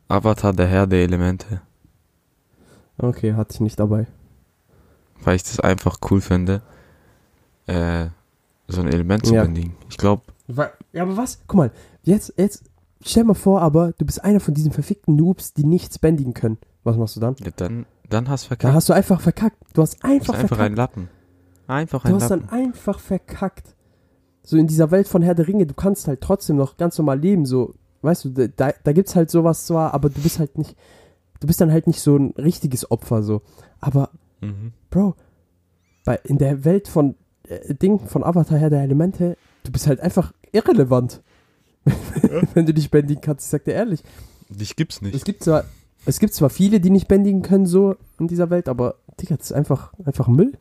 Avatar, der Herr der Elemente. Okay, hatte ich nicht dabei. Weil ich das einfach cool finde, äh, so ein Element zu Ja. bändigen. Ich glaube, Ja, aber was? Guck mal, jetzt, jetzt, stell mal vor, aber du bist einer von diesen verfickten Noobs, die nichts bändigen können. Was machst du dann? ja, dann, dann hast du verkackt. hast du einfach verkackt. Du hast Du einfach bist einfach verkackt. ein Lappen. Einfach Du ein hast Lappen. dann einfach verkackt. So in dieser Welt von Herr der Ringe, du kannst halt trotzdem noch ganz normal leben, so, weißt du, da, da gibt's halt sowas zwar, aber du bist halt nicht, du bist dann halt nicht so ein richtiges Opfer so. Aber, Mhm. Bro, bei, in der Welt von äh, Ding, von Avatar her der Elemente, du bist halt einfach irrelevant. Wenn du dich bändigen kannst, ich sag dir ehrlich. Dich gibt's nicht. Es gibt zwar, es gibt zwar viele, die nicht bändigen können, so in dieser Welt, aber Digga, das ist einfach, einfach Müll.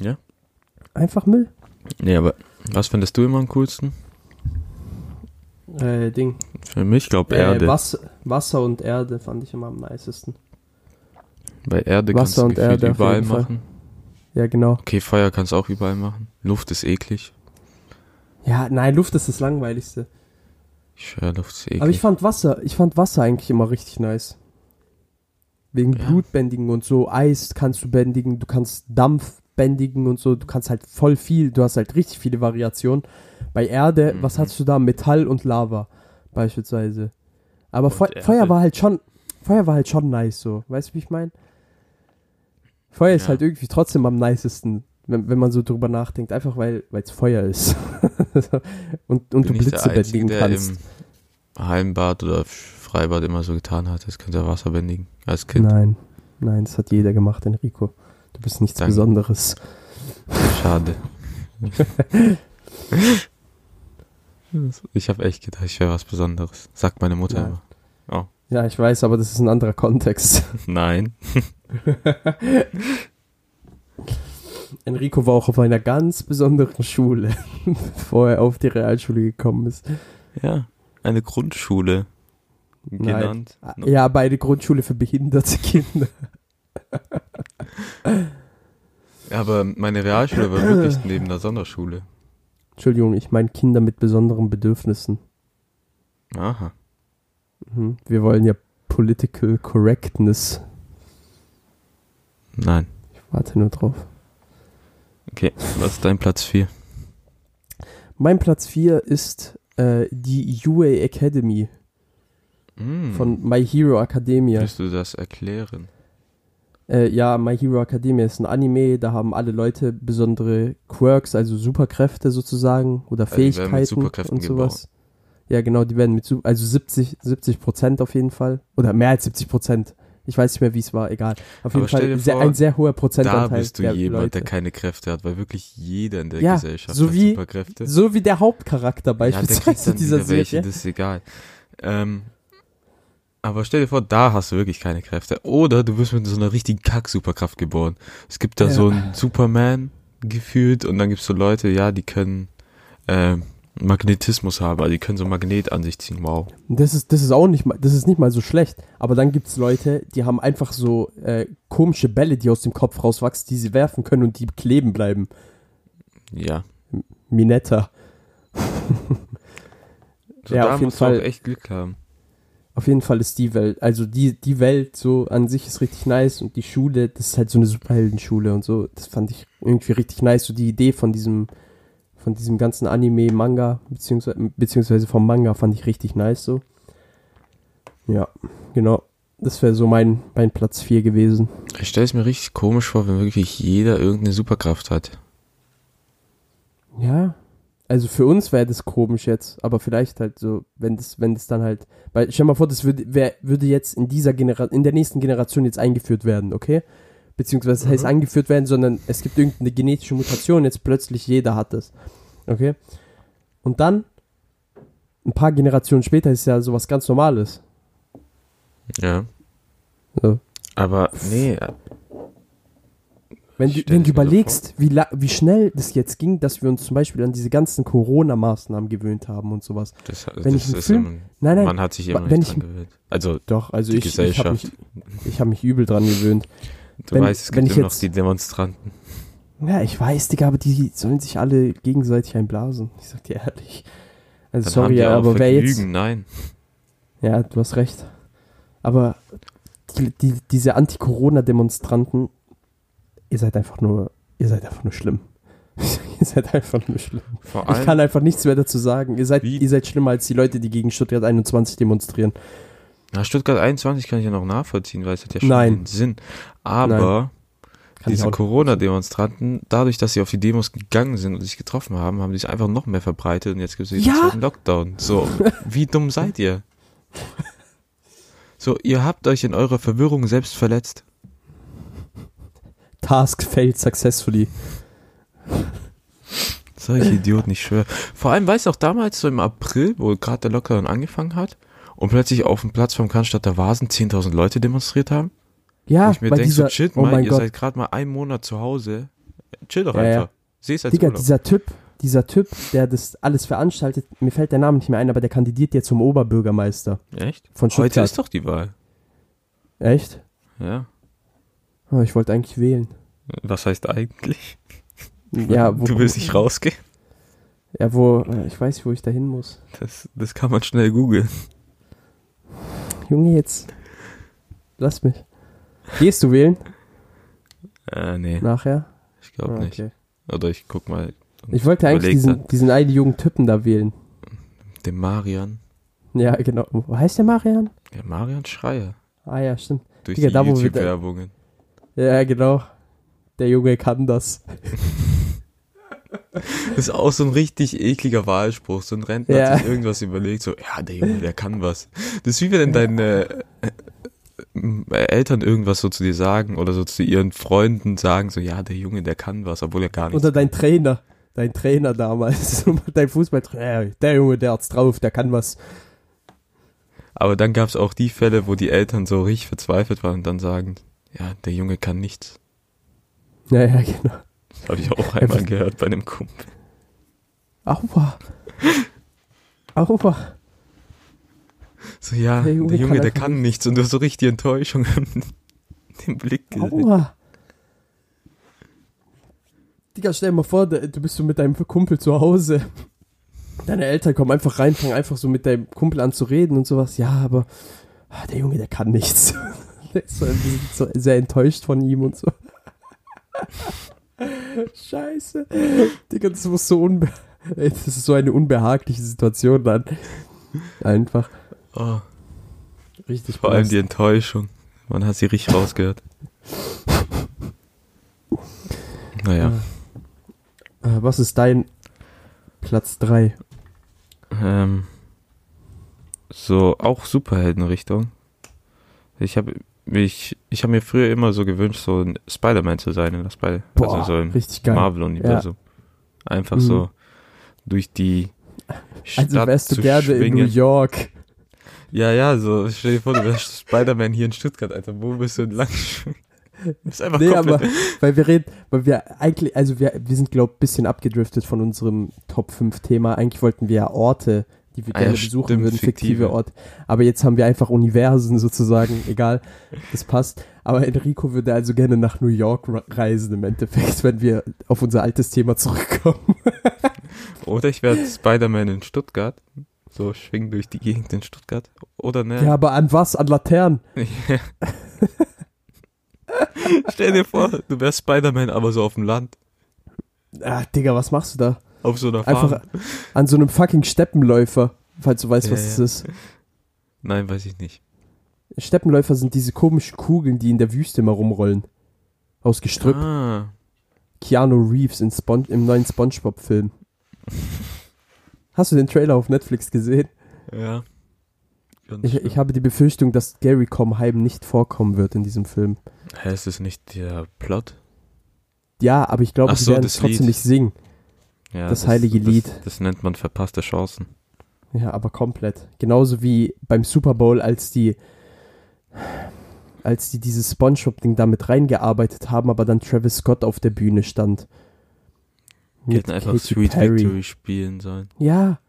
Ja. Einfach Müll. Nee, aber was findest du immer am coolsten? Äh, Ding. Für mich, glaub Äh, Erde. Wasser, Wasser und Erde fand ich immer am nicesten. Bei Erde Wasser kannst du Erde überall machen. Ja, genau. Okay, Feuer kannst du auch überall machen. Luft ist eklig. Ja, nein, Luft ist das Langweiligste. Ich schwör, Luft ist eklig. Aber ich fand Wasser, ich fand Wasser eigentlich immer richtig nice. Wegen Ja. Blutbändigen und so. Eis kannst du bändigen, du kannst Dampf bändigen und so. Du kannst halt voll viel, du hast halt richtig viele Variationen. Bei Erde, Mhm. was hast du da? Metall und Lava beispielsweise. Aber Feu Erde. Feuer war halt schon, Feuer war halt schon nice so. Weißt du, wie ich meine? Feuer ist Ja. halt irgendwie trotzdem am nicesten, wenn, wenn man so drüber nachdenkt. Einfach weil es Feuer ist. und und Bin du Blitze Einzige, bändigen kannst. im Heimbad oder Freibad immer so getan hat. Das könnte er Wasser bändigen. Als Kind. Nein, nein, das hat jeder gemacht, Enrico. Du bist nichts Danke. Besonderes. Schade. ich habe echt gedacht, ich wäre was Besonderes. Sagt meine Mutter Nein. immer. Ja, ich weiß, aber das ist ein anderer Kontext. Nein. Enrico war auch auf einer ganz besonderen Schule, bevor er auf die Realschule gekommen ist. Ja. Eine Grundschule. Genannt. Ah, Ja, aber eine Grundschule für behinderte Kinder. Aber meine Realschule war wirklich neben der Sonderschule. Entschuldigung, ich meine Kinder mit besonderen Bedürfnissen. Aha. Mhm. Wir wollen ja Political Correctness. Nein. Ich warte nur drauf. Okay, was ist dein Platz 4? Mein Platz 4 ist äh, die UA Academy Mm. von My Hero Academia. Willst du das erklären? Äh, ja, My Hero Academia ist ein Anime, da haben alle Leute besondere Quirks, also Superkräfte sozusagen oder Also Fähigkeiten und sowas. Ja, genau, die werden mit, also 70, 70 Prozent auf jeden Fall. Oder mehr als 70 Prozent. Ich weiß nicht mehr, wie es war, egal. Auf jeden Fall sehr, vor, ein sehr hoher Da Prozentanteil bist du der jemand, Leute. der keine Kräfte hat, weil wirklich jeder in der Ja, Gesellschaft so hat wie- Superkräfte. So wie der Hauptcharakter ja, der beispielsweise dieser wieder welche, Serie. das ist egal. Ähm, aber stell dir vor, da hast du wirklich keine Kräfte. Oder du wirst mit so einer richtigen Kack-Superkraft geboren. Es gibt da Ja. so einen Superman gefühlt und dann gibt es so Leute, ja, die können ähm, Magnetismus haben, also die können so ein Magnet an sich ziehen, wow. Das ist, das ist auch nicht mal, das ist nicht mal so schlecht. Aber dann gibt's Leute, die haben einfach so äh, komische Bälle, die aus dem Kopf rauswachsen, die sie werfen können und die kleben bleiben. Ja. Minetta. So, Ja, da auf jeden musst du Fall. auch echt Glück haben. Auf jeden Fall ist die Welt, also die, die Welt so an sich ist richtig nice und die Schule, das ist halt so eine Superheldenschule und so. Das fand ich irgendwie richtig nice. So die Idee von diesem, von diesem ganzen Anime, Manga, beziehungsweise, beziehungsweise vom Manga fand ich richtig nice so. Ja, genau. Das wäre so mein, mein Platz 4 gewesen. Ich stelle es mir richtig komisch vor, wenn wirklich jeder irgendeine Superkraft hat. Ja. Also für uns wäre das komisch jetzt, aber vielleicht halt so, wenn das, wenn das dann halt, weil stell mal vor, das würde, wär, würde jetzt in dieser Generation, in der nächsten Generation jetzt eingeführt werden, okay? Beziehungsweise das heißt Mhm. eingeführt werden, sondern es gibt irgendeine genetische Mutation, jetzt plötzlich jeder hat das, okay? Und dann, ein paar Generationen später ist ja sowas ganz Normales. Ja. So. Aber nee, Wenn du, wenn du überlegst, wie, wie schnell das jetzt ging, dass wir uns zum Beispiel an diese ganzen Corona-Maßnahmen gewöhnt haben und sowas. das, Wenn das ich ist Film- immer, Nein, nein, man hat sich immer nicht ich- dran gewöhnt. Also, Doch, also Die ich, ich habe mich, ich hab mich übel dran gewöhnt. du wenn- weißt, es wenn gibt ich immer noch jetzt- die Demonstranten. Ja, ich weiß, Digga, aber die sollen sich alle gegenseitig einblasen. Ich sag dir ehrlich. Also Dann sorry, aber wer jetzt. Vergnügen, Nein. Ja, du hast recht. Aber die, die, diese Anti-Corona-Demonstranten, ihr seid einfach nur, ihr seid einfach nur schlimm. ihr seid einfach nur schlimm. Vor Ich allem, kann einfach nichts mehr dazu sagen. Ihr seid, Wie- ihr seid schlimmer als die Leute, die gegen Stuttgart 21 demonstrieren. na, Stuttgart 21 kann ich ja noch nachvollziehen, weil es hat ja schon Nein. den Sinn. Aber ich diese Corona-Demonstranten, dadurch, dass sie auf die Demos gegangen sind und sich getroffen haben, haben die sich einfach noch mehr verbreitet und jetzt gibt es Ja. einen Lockdown. So, wie dumm seid ihr? So, ihr habt euch in eurer Verwirrung selbst verletzt. Task failed successfully. Solche Idioten, ich schwöre. Vor allem, weißt du auch damals, so im April, wo gerade der Lockdown angefangen hat und plötzlich auf dem Platz vom Cannstatter Vasen 10.000 Leute demonstriert haben? Ja, Wo ich mir denke, so chillt oh mal, ihr Gott, seid gerade mal einen Monat zu Hause. Chill doch Ja, ja. einfach. Seh's als Digga, Urlaub. dieser Typ, dieser Typ, der das alles veranstaltet, mir fällt der Name nicht mehr ein, aber der kandidiert jetzt zum Oberbürgermeister Echt? von Heute Stuttgart. ist doch die Wahl. Echt? Ja. Oh, ich wollte eigentlich wählen. Was heißt eigentlich? Ja, wo, du willst nicht rausgehen? Ja, wo, äh, ich weiß nicht, wo ich da hin muss. Das, das kann man schnell googeln. Junge, jetzt. Lass mich. Gehst du wählen? Äh, nee, Nachher? ich glaube Ah, nicht. okay. Oder ich guck mal. Ich wollte eigentlich diesen, dann. diesen einen jungen Typen da wählen. Den Marian. Ja, genau. Wo heißt der Marian? Ja, Marian Schreier. Ah ja, stimmt. Durch Digga, die da, wo wir. Ja, genau. Der Junge kann das. Das ist auch so ein richtig ekliger Wahlspruch. So ein Rentner Ja. hat sich irgendwas überlegt, so, ja, der Junge, der kann was. Das ist wie wenn deine äh, äh, Eltern irgendwas so zu dir sagen oder so zu ihren Freunden sagen, so, ja, der Junge, der kann was, obwohl er gar nichts Oder dein Trainer. Dein Trainer damals. dein Fußballtrainer. Der Junge, der hat's drauf, der kann was. Aber dann gab es auch die Fälle, wo die Eltern so richtig verzweifelt waren und dann sagen, ja, der Junge kann nichts. Ja, ja, genau. Habe ich auch einmal gehört bei einem Kumpel. Aua. Aua. So, ja, Der der Junge Junge, kann der kann nichts und du hast so richtig Enttäuschung im Blick gesehen. Aua. Digga, stell dir mal vor, du bist so mit deinem Kumpel zu Hause. Deine Eltern kommen einfach rein, fangen einfach so mit deinem Kumpel an zu reden und sowas. Ja, aber ah, der Junge, der kann nichts. Der ist so, so sehr enttäuscht von ihm und so. Scheiße. Digga, das muss so unbe Ey, Das ist so eine unbehagliche Situation dann. Einfach Oh, richtig vor allem die. Enttäuschung. Man hat sie richtig rausgehört. Naja, Äh, Was ist dein Platz 3? ähm, so auch Superheldenrichtung. Ich habe mich, ich habe mir früher immer so gewünscht, so ein Spider-Man zu sein in der Spider, Boah, also so im. Marvel-Universum. Einfach Mhm. so durch die Stadt Also wärst du gerne in New schwingen. York. Ja, ja, so stell dir vor, du wärst Spider-Man hier in Stuttgart, Alter. Wo bist du entlang? Das ist einfach Nee, komplett. aber weil wir reden, weil wir eigentlich, also wir, wir sind, glaube ich, ein bisschen abgedriftet von unserem Top 5 Thema. Eigentlich wollten wir ja Orte, die wir Ah ja, gerne besuchen stimmt, würden, fiktive fiktive. Orte. Aber jetzt haben wir einfach Universen sozusagen, egal, das passt. Aber Enrico würde also gerne nach New York re- reisen im Endeffekt, wenn wir auf unser altes Thema zurückkommen. Oder ich werde Spider-Man in Stuttgart. So schwingen durch die Gegend in Stuttgart. Oder ne? Ja, aber an was? An Laternen? Ja. Stell dir vor, du wärst Spider-Man, aber so auf dem Land. Ah, Digga, was machst du da? Auf so einer Farm. Einfach an so einem fucking Steppenläufer, falls du weißt, Ja, was ja. das ist. Nein, weiß ich nicht. Steppenläufer sind diese komischen Kugeln, die in der Wüste immer rumrollen. Aus Gestrüpp. Ah, Keanu Reeves in Spon im neuen Spongebob-Film. Hast du den Trailer auf Netflix gesehen? ja. Ich, ich habe die Befürchtung, dass Gary Comheim nicht vorkommen wird in diesem Film. Hä, ist das nicht der Plot? Ja, aber ich glaube, sie so, werden es trotzdem Lied. nicht singen. Ja, Das heilige das, Lied. Das nennt man verpasste Chancen. Ja, aber komplett. Genauso wie beim Super Bowl, als die als die dieses Spongebob-Ding da mit reingearbeitet haben, aber dann Travis Scott auf der Bühne stand. Die hätten einfach Katy Sweet Perry. Victory spielen sollen. Ja.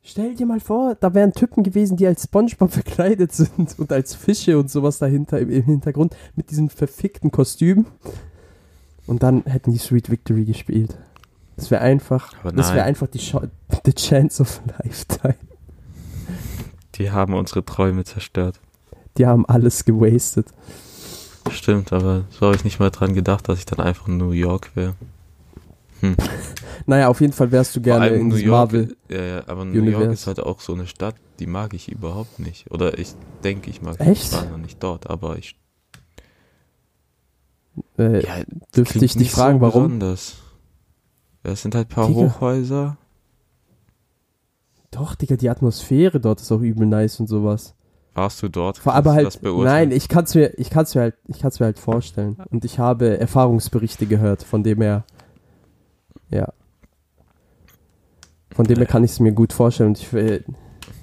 Stell dir mal vor, da wären Typen gewesen, die als Spongebob verkleidet sind und als Fische und sowas dahinter im, im Hintergrund mit diesen verfickten Kostümen. Und dann hätten die Sweet Victory gespielt. Das wäre einfach, das wäre einfach die Scha- the chance of a lifetime. Die haben unsere Träume zerstört. Die haben alles gewastet. Stimmt, aber so habe ich nicht mal dran gedacht, dass ich dann einfach in New York wäre. Naja, auf jeden Fall wärst du gerne in New York, Marvel. ja, ja, aber New York Universe. ist halt auch so eine Stadt, die mag ich überhaupt nicht. Oder ich denke, ich mag Echt? Ich war noch nicht dort, aber ich Äh, Ja, dürfte ich dich nicht fragen, so warum? Besonders. Das sind halt ein paar Digga. Hochhäuser. Doch, Digga, die Atmosphäre dort ist auch übel nice und sowas. Warst du dort? Vor, du halt, das beurteilen? nein, ich kann's mir, ich kann's mir halt, ich kann's mir halt vorstellen. Und ich habe Erfahrungsberichte gehört, von dem her, ja. Von dem her kann ich es mir gut vorstellen. Und ich, äh,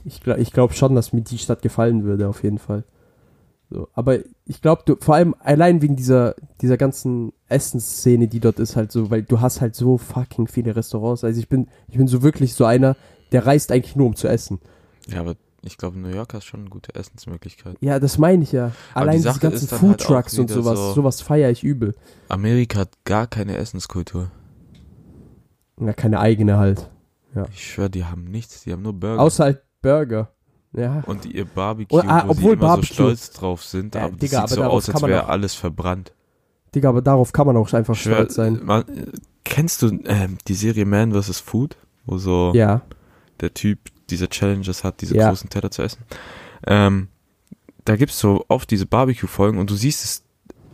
ich, ich glaube schon, dass mir die Stadt gefallen würde, auf jeden Fall. So, aber ich glaube, du, vor allem allein wegen dieser, dieser ganzen Essensszene, die dort ist, halt so, weil du hast halt so fucking viele Restaurants. Also ich bin, ich bin so wirklich so einer, der reist eigentlich nur, um zu essen. Ja, aber ich glaube, New York hat schon eine gute Essensmöglichkeit. Ja, das meine ich ja. Aber Allein die diese ganzen halt auch Trucks und sowas, so- sowas feiere ich übel. Amerika hat gar keine Essenskultur. Ja, keine eigene halt. Ich schwöre, die haben nichts. Die haben nur Burger. Außer halt Burger. Ja. und ihr Barbecue, Oh, ah, wo obwohl sie immer Barbecue- so stolz drauf sind. Ja, aber das Digga, sieht aber so aus, als wäre alles verbrannt. Digga, aber darauf kann man auch einfach Schwör, stolz sein. Man, kennst du ähm, die Serie Man vs. Food? Wo so Ja. der Typ diese Challenges hat, diese Ja. großen Teller zu essen. Ähm, da gibt's so oft diese Barbecue-Folgen und du siehst das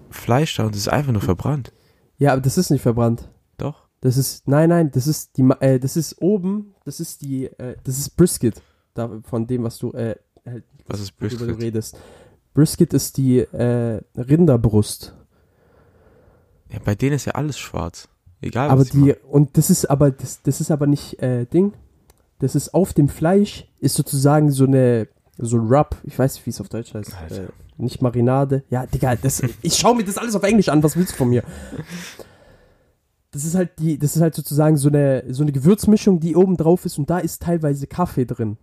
Fleisch da und es ist einfach nur verbrannt. Ja, aber das ist nicht verbrannt. Doch. Das ist, nein, nein, das ist die, äh, das ist oben, das ist die, äh, das ist Brisket. Da, von dem, was du, äh, halt, Was ist worüber du Brisket? redest. Brisket ist die, äh, Rinderbrust. Ja, bei denen ist ja alles schwarz. Egal, aber was die, machen. und das ist aber, das, das ist aber nicht, äh, Ding. Das ist auf dem Fleisch, ist sozusagen so eine, so ein Rub. Ich weiß nicht, wie es auf Deutsch heißt. Äh, nicht Marinade. Ja, Digga, das, ich schaue mir das alles auf Englisch an. Was willst du von mir? Das ist halt die, das ist halt sozusagen so eine, so eine Gewürzmischung, die oben drauf ist und da ist teilweise Kaffee drin.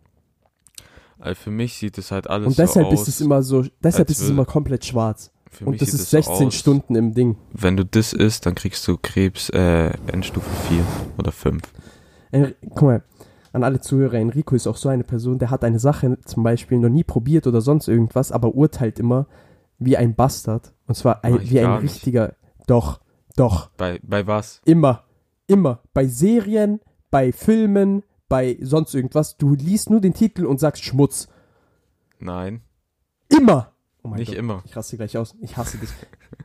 Also für mich sieht es halt alles Und deshalb so aus. ist es immer so, deshalb ist es immer komplett schwarz. für Und das ist es so 16 aus, Stunden im Ding. Wenn du das isst, dann kriegst du Krebs äh, Endstufe 4 oder 5. En- Guck mal, an alle Zuhörer, Enrico ist auch so eine Person, der hat eine Sache zum Beispiel noch nie probiert oder sonst irgendwas, aber urteilt immer wie ein Bastard. Und zwar ein, wie ein gar nicht. richtiger. Doch, doch, Bei, bei was? immer, immer. Bei Serien, bei Filmen, bei sonst irgendwas. Du liest nur den Titel und sagst Schmutz. Nein, Immer! Oh mein nicht Gott, immer. ich raste gleich aus. Ich hasse das.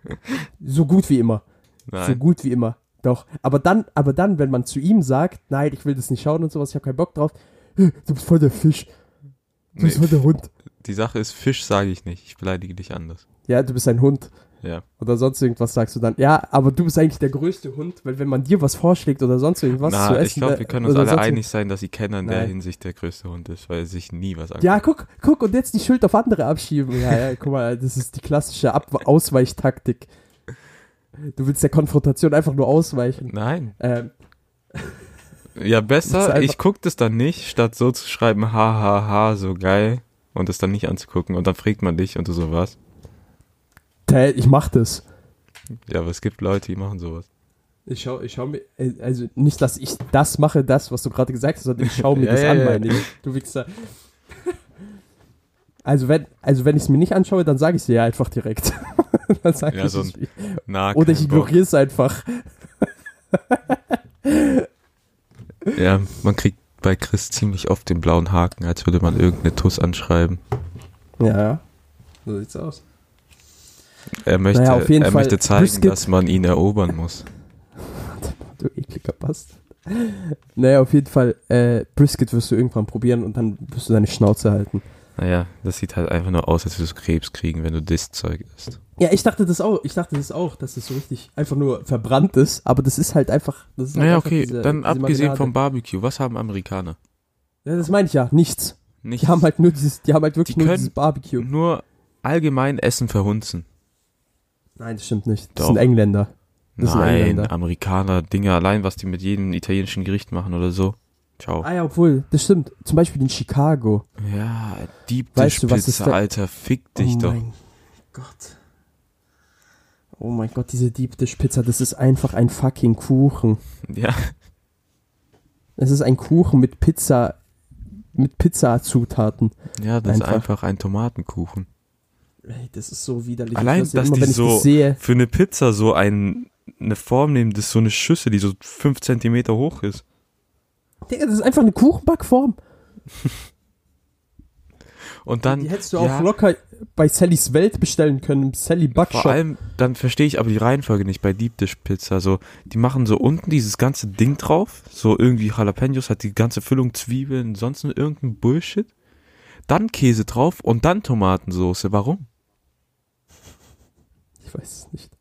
so gut wie immer. So Nein. gut wie immer. Doch. Aber dann, aber dann, wenn man zu ihm sagt, nein, ich will das nicht schauen und sowas, ich habe keinen Bock drauf, "Äh, du bist voll der Fisch, du Nee, bist voll der Hund. die Sache ist, Fisch sage ich nicht. Ich beleidige dich anders. Ja, du bist ein Hund. Ja. Oder sonst irgendwas sagst du dann. Ja, aber du bist eigentlich der größte Hund, weil wenn man dir was vorschlägt oder sonst irgendwas zu Na, essen. ich glaube, äh, wir können uns alle einig sein, dass Ikena in der Nein. Hinsicht der größte Hund ist, weil er sich nie was anguckt. Ja, guck, guck, und jetzt die Schuld auf andere abschieben. Ja, ja, guck mal, das ist die klassische Ab Ausweichtaktik. Du willst der Konfrontation einfach nur ausweichen. Nein. Ähm, Ja, besser, ich guck das dann nicht, statt so zu schreiben, ha, ha, ha, so geil, und das dann nicht anzugucken. Und dann fragt man dich und du so was. Tä, ich mach das. Ja, aber es gibt Leute, die machen sowas. Ich schau, ich schau mir, äh, also nicht, dass ich das mache, das, was du gerade gesagt hast, sondern ich schau mir Ja, das ja, an, ja. meine ich. Du Wichser. Also wenn, also wenn ich es mir nicht anschaue, dann sage ich es dir einfach direkt. dann sag Ja, ich so es. Na, Oder ich ignoriere es einfach. Ja, man kriegt bei Chris ziemlich oft den blauen Haken, als würde man irgendeine Tuss anschreiben. Ja, so sieht's aus. Er möchte, Naja, auf jeden er Fall möchte zeigen, Brisket- dass man ihn erobern muss. Du ekliger Bast. Naja, auf jeden Fall, äh, Brisket wirst du irgendwann probieren und dann wirst du deine Schnauze halten. Naja, das sieht halt einfach nur aus, als würdest du Krebs kriegen, wenn du das Zeug isst. Ja, ich dachte das auch. Ich dachte das auch, dass das so richtig einfach nur verbrannt ist, aber das ist halt einfach. Das ist halt Naja, einfach okay, diese- dann diese abgesehen Marinade. vom Barbecue, was haben Amerikaner? Ja, das meine ich ja. Nichts. Nicht Die haben halt nur dieses, die haben halt wirklich Die nur dieses Barbecue. nur allgemein Essen verhunzen. Nein, das stimmt nicht. Das Doch. sind Engländer. Das sind Nein, Engländer. Amerikaner, Dinge allein, was die mit jedem italienischen Gericht machen oder so. Ciao. Ah ja, obwohl, das stimmt. Zum Beispiel in Chicago. Ja, Deep Weißt du, Pizza, Alter, fick dich oh doch. mein Gott. Oh mein Gott, diese Deep Dish Pizza, das ist einfach ein fucking Kuchen. Ja, Es ist ein Kuchen mit Pizza, mit Pizza-Zutaten. ja, das Einfach. ist einfach ein Tomatenkuchen. Ey, das ist so widerlich. Allein, dass immer, die so- das sehe. Für eine Pizza so ein, eine Form nehmen, das ist so eine Schüssel, die so fünf Zentimeter hoch ist. Digga, das ist einfach eine Kuchenbackform. Und dann. Die hättest du ja, auch locker bei Sallys Welt bestellen können, im Sally Vor Buckshop. allem, dann verstehe ich aber die Reihenfolge nicht bei Deep Dish Pizza. So, die machen so unten dieses ganze Ding drauf, so irgendwie Jalapenos, hat die ganze Füllung Zwiebeln, sonst irgendein Bullshit. Dann Käse drauf und dann Tomatensoße. Warum? Ich weiß es nicht.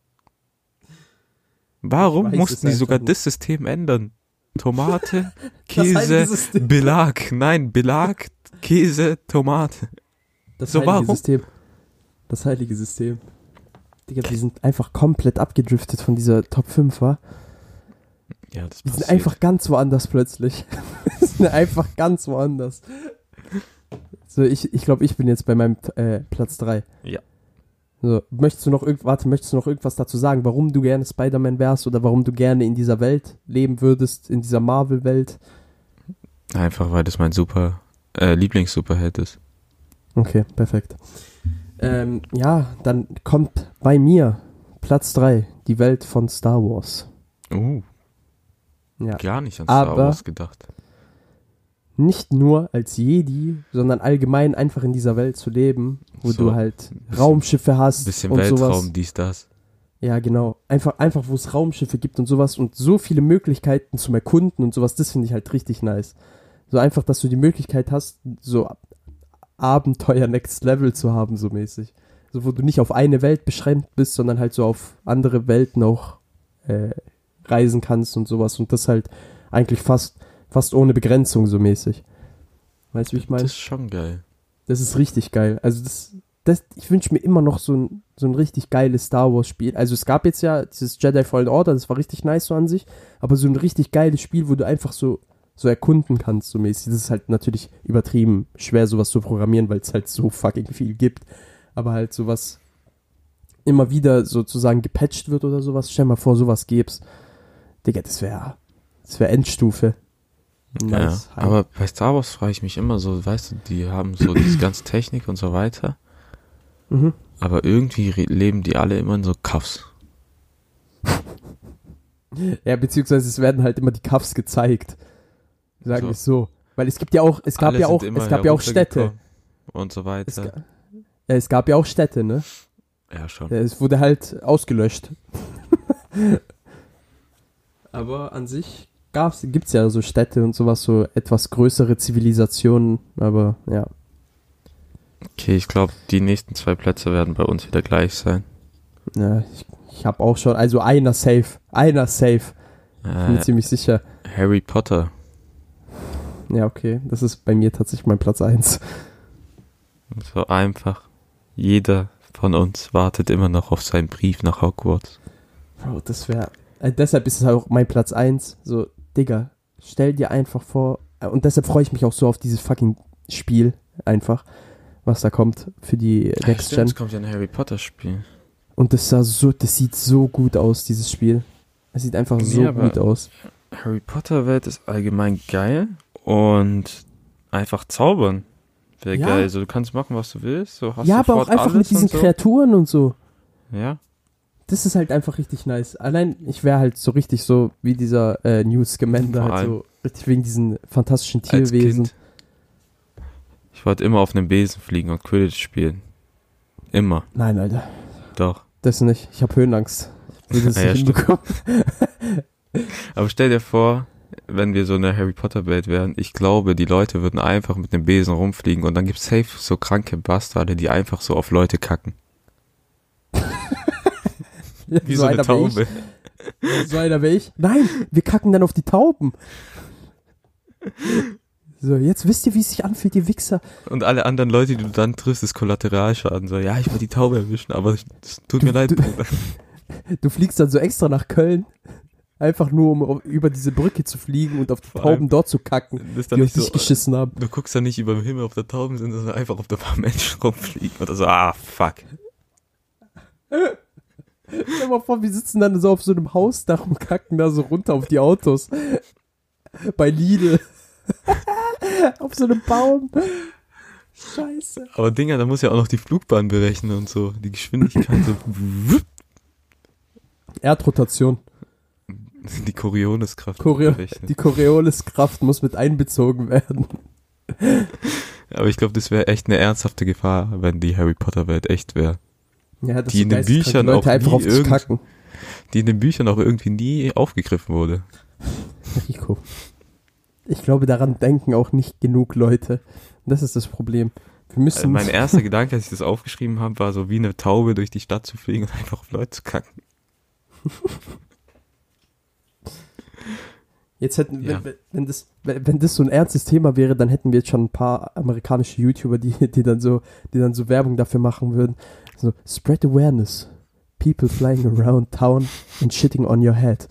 Warum weiß mussten die sogar das System ändern? Tomate, Käse. Belag. Nein, Belag, Käse, Tomate. Das So, heilige warum? System. Das heilige System. Digga, wir sind einfach komplett abgedriftet von dieser Top 5, wa? Ja, das Wir sind einfach ganz woanders plötzlich. wir sind einfach ganz woanders. So, ich, ich glaube, ich bin jetzt bei meinem äh, Platz 3. Ja. So, möchtest du noch warte, möchtest du noch irgendwas dazu sagen, warum du gerne Spider-Man wärst oder warum du gerne in dieser Welt leben würdest, in dieser Marvel-Welt? Einfach, weil das mein super, äh, Lieblings-Superheld ist. Okay, perfekt. Ähm, ja, dann kommt bei mir Platz 3, die Welt von Star Wars. Uh, Ja. gar nicht an Star Aber- Wars gedacht. Nicht nur als Jedi, sondern allgemein einfach in dieser Welt zu leben, wo So, du halt bisschen- Raumschiffe hast Bisschen und Weltraum, sowas. dies, das. Ja, genau. Einfach, einfach, wo es Raumschiffe gibt und sowas und so viele Möglichkeiten zum Erkunden und sowas, das finde ich halt richtig nice. So einfach, dass du die Möglichkeit hast, so Abenteuer Next Level zu haben, so mäßig. So, wo du nicht auf eine Welt beschränkt bist, sondern halt so auf andere Welten auch äh, reisen kannst und sowas. Und das halt eigentlich fast, fast ohne Begrenzung, so mäßig. Weißt du, wie ich meine? Das ist schon geil. Das ist richtig geil. Also das, das ich wünsche mir immer noch so ein, so ein richtig geiles Star Wars Spiel. Also es gab jetzt ja dieses Jedi Fallen Order, das war richtig nice so an sich, aber so ein richtig geiles Spiel, wo du einfach so so erkunden kannst, so mäßig. Das ist halt natürlich übertrieben schwer, sowas zu programmieren, weil es halt so fucking viel gibt. Aber halt sowas immer wieder sozusagen gepatcht wird oder sowas. Stell mal vor, sowas gäb's. Digga, das wäre das wäre Endstufe. Nice. Ja, aber bei Star Wars frage ich mich immer so, weißt du, die haben so diese ganze Technik und so weiter, mhm. aber irgendwie leben die alle immer in so Kaffs. Ja, beziehungsweise es werden halt immer die Cuffs gezeigt. Sagen So. wir es so. Weil es gibt ja auch, es gab Alle ja auch, es gab ja auch Städte. Und so Es, weiter. ga- ja, es gab ja auch Städte, ne? Ja, schon. Es wurde halt ausgelöscht. aber an sich gab's, gibt's ja so Städte und sowas, so etwas größere Zivilisationen, aber ja. Okay, ich glaube, die nächsten zwei Plätze werden bei uns wieder gleich sein. ja ich ich habe auch schon, also einer safe, einer safe, bin mir Äh, ziemlich sicher. Harry Potter. Ja, okay, das ist bei mir tatsächlich mein Platz 1. So einfach. Jeder von uns wartet immer noch auf seinen Brief nach Hogwarts. Bro, das wäre. Äh, deshalb ist es auch mein Platz 1. So, Digga, stell dir einfach vor. äh, Und deshalb freue ich mich auch so auf dieses fucking Spiel. Einfach. Was da kommt für die Next Stimmt, Gen. es kommt ja ein Harry Potter Spiel. Und das sah so, das sieht so gut aus, dieses Spiel. Es sieht einfach so Nee, aber- gut aus. Harry Potter Welt ist allgemein geil und einfach zaubern. Wäre Ja. geil. So, du kannst machen, was du willst. So, hast Ja, aber auch einfach mit diesen so. Kreaturen und so. Ja. Das ist halt einfach richtig nice. Allein, ich wäre halt so richtig so wie dieser äh, Newt Scamander, halt so richtig wegen diesen fantastischen Tierwesen. Ich wollte immer auf einem Besen fliegen und Quidditch spielen. Immer. Nein, Alter. Doch. Das nicht. Ich habe Höhenangst. Ich das ja, hinbekommen. Aber stell dir vor, wenn wir so eine Harry Potter Welt wären, ich glaube, die Leute würden einfach mit dem Besen rumfliegen und dann gibt's safe so kranke Bastarde, die einfach so auf Leute kacken. Wie so, eine einer wär ich. Taube. So einer wäre ich. Nein, wir kacken dann auf die Tauben. So, jetzt wisst ihr, wie es sich anfühlt, ihr Wichser. Und alle anderen Leute, die du dann triffst, ist Kollateralschaden. So, ja, ich will die Taube erwischen, aber es tut Du- mir leid, du-. Du fliegst dann so extra nach Köln. Einfach nur, um über diese Brücke zu fliegen und auf die Vor Tauben dort zu kacken, die auf nicht dich so, geschissen haben. du guckst dann nicht über den Himmel auf der Tauben sind, sondern einfach auf der paar Menschen rumfliegen oder so, ah, fuck. Stell mal vor, wir sitzen dann so auf so einem Hausdach und kacken da so runter auf die Autos. Bei Lidl. auf so einem Baum. Scheiße. Aber Dinger, da muss ja auch noch die Flugbahn berechnen und so, die Geschwindigkeit, so, Erdrotation. die Corioliskraft Choreo die Corioliskraft muss mit einbezogen werden. Aber ich glaube, das wäre echt eine ernsthafte Gefahr, wenn die Harry Potter Welt echt wäre. Ja, dass Die in den Büchern Leute auch einfach nie irgend-. Die in den Büchern auch irgendwie nie aufgegriffen wurde. Rico. Ich glaube, daran denken auch nicht genug Leute. Das ist das Problem. Wir müssen. mein erster Gedanke, als ich das aufgeschrieben habe, war so wie eine Taube durch die Stadt zu fliegen und einfach auf Leute zu kacken. Jetzt hätten, Ja. wenn, wenn, das, wenn das so ein ernstes Thema wäre, dann hätten wir jetzt schon ein paar amerikanische YouTuber, die, die dann so, die dann so Werbung dafür machen würden. So, spread awareness. People flying around town and shitting on your head.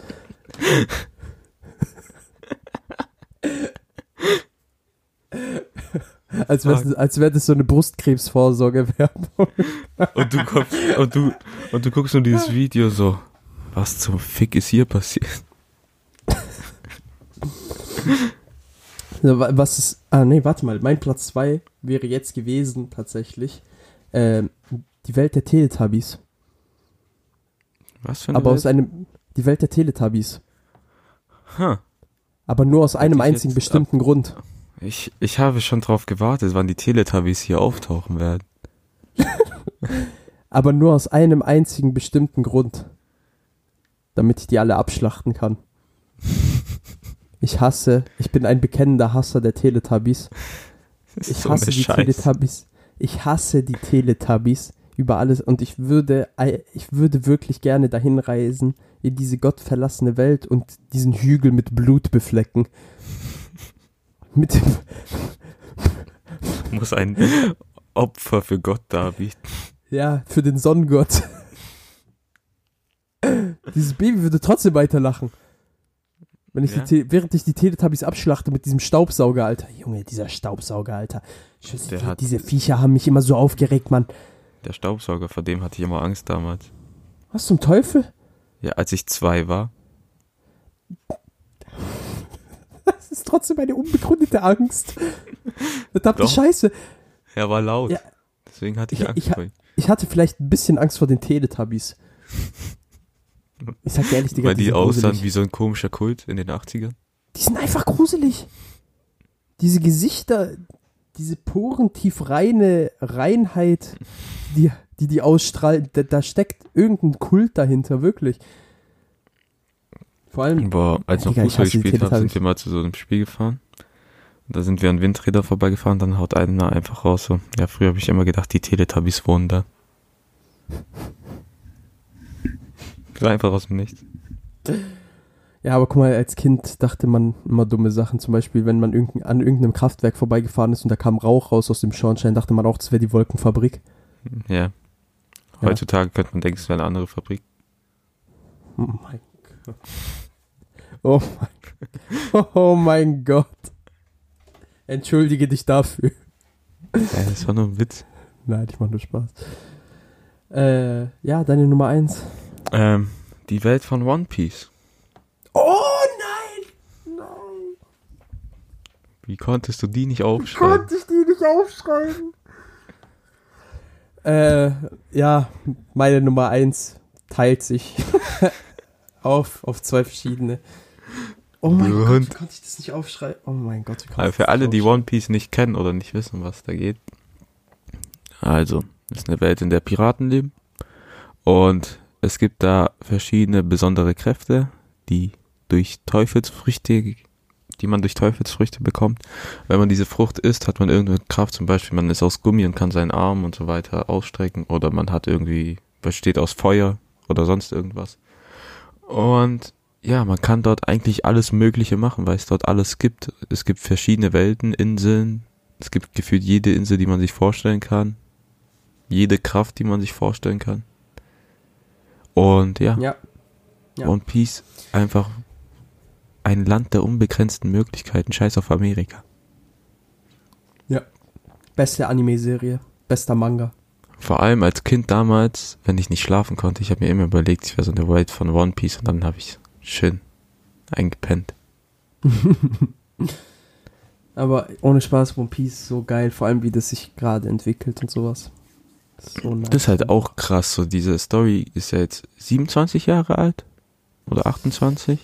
als wäre als wär das so eine Brustkrebsvorsorgewerbung. Und du kommst, und du, und du guckst nur dieses Video so, was zum Fick ist hier passiert? Was ist. Ah, nee, warte mal. Mein Platz 2 wäre jetzt gewesen, tatsächlich. Ähm, die Welt der Teletubbies. Was für eine Aber aus Welt? einem. Die Welt der Teletubbies. Huh. Aber nur aus einem einzigen bestimmten Grund. Ich, ich habe schon drauf gewartet, wann die Teletubbies hier auftauchen werden. Aber nur aus einem einzigen bestimmten Grund. Damit ich die alle abschlachten kann. Ich hasse, ich bin ein bekennender Hasser der Teletubbies. Ich so hasse die Scheiße. Teletubbies. Ich hasse die Teletubbies über alles und ich würde, ich würde wirklich gerne dahin reisen in diese gottverlassene Welt und diesen Hügel mit Blut beflecken. Mit dem, Muss ein Opfer für Gott darbieten. ja, für den Sonnengott. Dieses Baby würde trotzdem weiterlachen. Wenn ich Ja. die, während ich die Teletubbies abschlachte mit diesem Staubsauger, Alter. Junge, dieser Staubsauger, Alter. Weiß, die, hat- diese Viecher haben mich immer so aufgeregt, Mann. Der Staubsauger, vor dem hatte ich immer Angst damals. Was zum Teufel? Ja, als ich zwei war. Das ist trotzdem eine unbegründete Angst. Verdammte. Scheiße. Er war laut. Ja. Deswegen hatte ich Ich- Angst ich- vor ihm. Ich hatte vielleicht ein bisschen Angst vor den Teletubbies. Ich sag dir ehrlich, Digga, Weil die sind aussahen gruselig. wie so ein komischer Kult in den 80ern. Die sind einfach gruselig. Diese Gesichter, diese porentief reine Reinheit, die die, die ausstrahlen, da, da steckt irgendein Kult dahinter, wirklich. Vor allem, Boah, als wir ich Fußball die gespielt haben, sind wir mal zu so einem Spiel gefahren. Und da sind wir an Windräder vorbeigefahren, dann haut einer einfach raus so. Ja, früher habe ich immer gedacht, die Teletubbies wohnen da. So einfach aus dem Nichts. ja, aber guck mal, als Kind dachte man immer dumme Sachen. Zum Beispiel, wenn man irgendein, an irgendeinem Kraftwerk vorbeigefahren ist und da kam Rauch raus aus dem Schornstein, dachte man auch, das wäre die Wolkenfabrik. Ja. Heutzutage könnte man denken, es wäre eine andere Fabrik. Oh mein Gott. Oh mein, oh mein Gott. Entschuldige dich dafür. Ja, das war nur ein Witz. Nein, ich mach nur Spaß. Äh, ja, deine Nummer eins. Ähm, die Welt von One Piece. Oh nein! Nein! Wie konntest du die nicht aufschreiben? Konnte ich die nicht aufschreiben? Äh, ja, meine Nummer eins teilt sich auf, auf zwei verschiedene. Oh mein Blöd. Gott, wie konnte ich das nicht aufschreiben? Oh mein Gott, wie konnte Also für alle, die? One Piece nicht kennen oder nicht wissen, was da geht. Also, es ist eine Welt, in der Piraten leben. Und es gibt da verschiedene besondere Kräfte, die durch Teufelsfrüchte, die man durch Teufelsfrüchte bekommt. Wenn man diese Frucht isst, hat man irgendeine Kraft, zum Beispiel man ist aus Gummi und kann seinen Arm und so weiter ausstrecken. Oder man hat irgendwie, besteht aus Feuer oder sonst irgendwas. Und ja, man kann dort eigentlich alles Mögliche machen, weil es dort alles gibt. Es gibt verschiedene Welten, Inseln. Es gibt gefühlt jede Insel, die man sich vorstellen kann. Jede Kraft, die man sich vorstellen kann. Und ja, Ja, Ja. One Piece einfach ein Land der unbegrenzten Möglichkeiten. Scheiß auf Amerika. beste Anime-Serie, bester Manga. Vor allem als Kind damals, wenn ich nicht schlafen konnte, ich habe mir immer überlegt, ich wäre so eine Welt von One Piece und dann habe ich schön eingepennt. Aber ohne Spaß, One Piece so geil, vor allem wie das sich gerade entwickelt und sowas. So. Das ist halt auch krass, so diese Story ist ja jetzt 27 Jahre alt oder 28,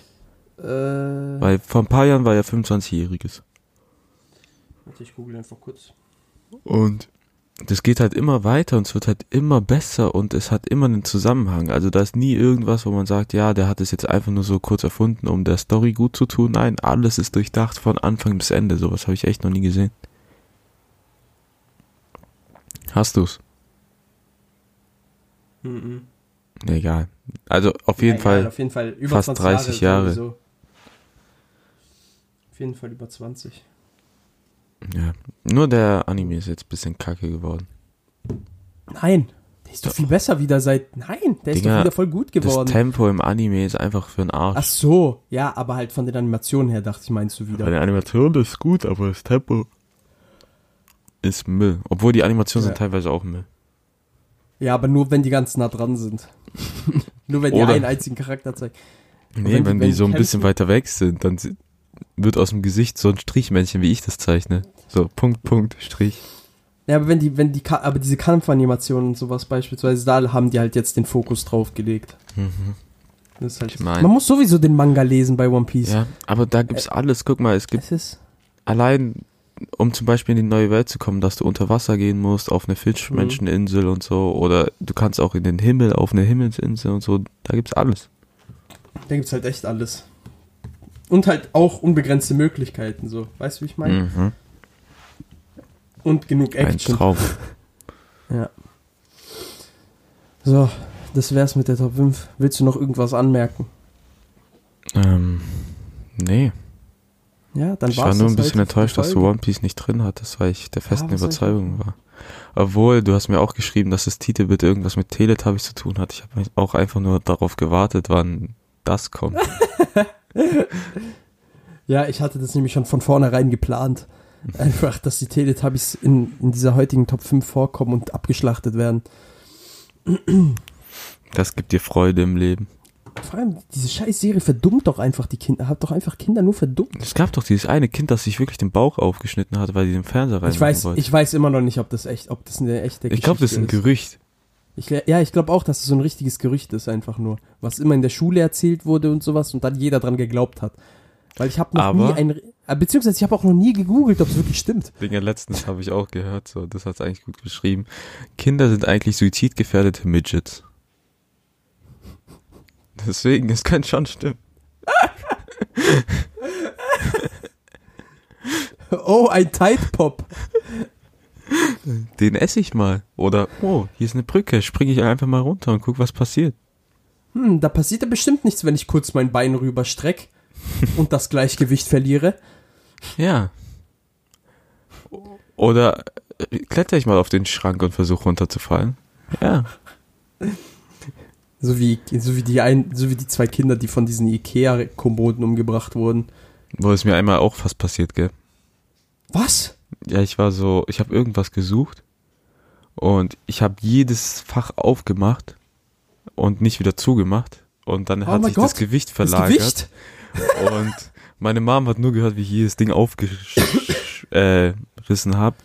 Äh, weil vor ein paar Jahren war ja 25-jähriges. warte, ich google einfach kurz. Und das geht halt immer weiter und es wird halt immer besser und es hat immer einen Zusammenhang. Also da ist nie irgendwas, wo man sagt, ja, der hat es jetzt einfach nur so kurz erfunden, um der Story gut zu tun. Nein, alles ist durchdacht von Anfang bis Ende. Sowas habe ich echt noch nie gesehen. Hast du's? Mhm. Egal. Also auf jeden Ja, Fall. egal, auf jeden Fall über fast 20 30 Jahre. sowieso. Auf jeden Fall über 20. Ja. Nur der Anime ist jetzt ein bisschen kacke geworden. Nein, der ist doch viel besser wieder seit. Nein, der ist Digga, doch wieder voll gut Das geworden. Tempo im Anime ist einfach für den Arsch. Ach so, ja, aber halt von den Animationen her dachte ich, meinst du Bei wieder. der Animation ist gut, aber das Tempo ist Müll. Obwohl die Animationen Ja. sind teilweise auch Müll. Ja, aber nur wenn die ganz nah dran sind. nur wenn die Oder- einen einzigen Charakter zeigen. Nee, wenn wenn, die- wenn die so ein bisschen weiter weg sind, dann wird aus dem Gesicht so ein Strichmännchen, wie ich das zeichne. So, Punkt, Punkt, Strich. Ja, aber wenn die, wenn die, aber diese Kampfanimationen und sowas beispielsweise, da haben die halt jetzt den Fokus drauf gelegt. Mhm. Das ist halt, Ich mein- man muss sowieso den Manga lesen bei One Piece. Ja, aber da gibt's Äh, alles. Guck mal, es gibt Es ist, allein, um zum Beispiel in die neue Welt zu kommen, dass du unter Wasser gehen musst, auf eine Fischmenscheninsel und so, oder du kannst auch in den Himmel, auf eine Himmelsinsel und so, da gibt's alles. da gibt's halt echt alles. Und halt auch unbegrenzte Möglichkeiten, so. Weißt du, wie ich meine? Mhm. Und genug Ein Action. Traum. Ja. So, das wär's mit der Top 5. Willst du noch irgendwas anmerken? ähm, nee. Ja, dann Ich war nur ein bisschen halt die enttäuscht, dass du. One Piece nicht drin hattest, weil ich der festen ich Überzeugung war. Obwohl, du hast mir auch geschrieben, dass das Titelbild irgendwas mit Teletubbies zu tun hat. Ich habe auch einfach nur darauf gewartet, wann das kommt. Ja, ich hatte das nämlich schon von vornherein geplant. Einfach, dass die Teletubbies in, in dieser heutigen Top 5 vorkommen und abgeschlachtet werden. Das gibt dir Freude im Leben. Vor allem, diese scheiß Serie verdummt doch einfach die Kinder. Hat doch einfach Kinder nur verdummt. Es gab doch dieses eine Kind, das sich wirklich den Bauch aufgeschnitten hat, weil die den Fernseher rein Ich weiß, wollte. ich weiß immer noch nicht, ob das echt, ob das eine echte Ich glaube, das ist ein Geschichte Gerücht. Ich, ja, ich glaube auch, dass es so ein richtiges Gerücht ist, einfach nur. Was immer in der Schule erzählt wurde und sowas und dann jeder dran geglaubt hat. Weil ich habe noch Aber- nie ein. äh, Beziehungsweise ich habe auch noch nie gegoogelt, ob es wirklich stimmt. Dinge letztens habe ich auch gehört, so, das hat's eigentlich gut beschrieben. Kinder sind eigentlich suizidgefährdete Midgets. Deswegen, es könnte schon stimmen. Oh, ein Tide Pop. Den esse ich mal. Oder, oh, hier ist eine Brücke, springe ich einfach mal runter und guck, was passiert. Hm, da passiert ja bestimmt nichts, wenn ich kurz mein Bein rüberstreck und das Gleichgewicht verliere. Ja. Oder äh, kletter ich mal auf den Schrank und versuche runterzufallen. Ja. So wie, so wie die ein, so wie die zwei Kinder, die von diesen Ikea-Kommoden umgebracht wurden. Wo es mir einmal auch fast passiert, gell? Was? Ja, ich war so, ich habe irgendwas gesucht und ich habe jedes Fach aufgemacht und nicht wieder zugemacht und dann Oh hat sich das Gott, Gewicht Das verlagert Gewicht? und meine Mom hat nur gehört, wie ich jedes Ding aufgerissen äh, rissen hab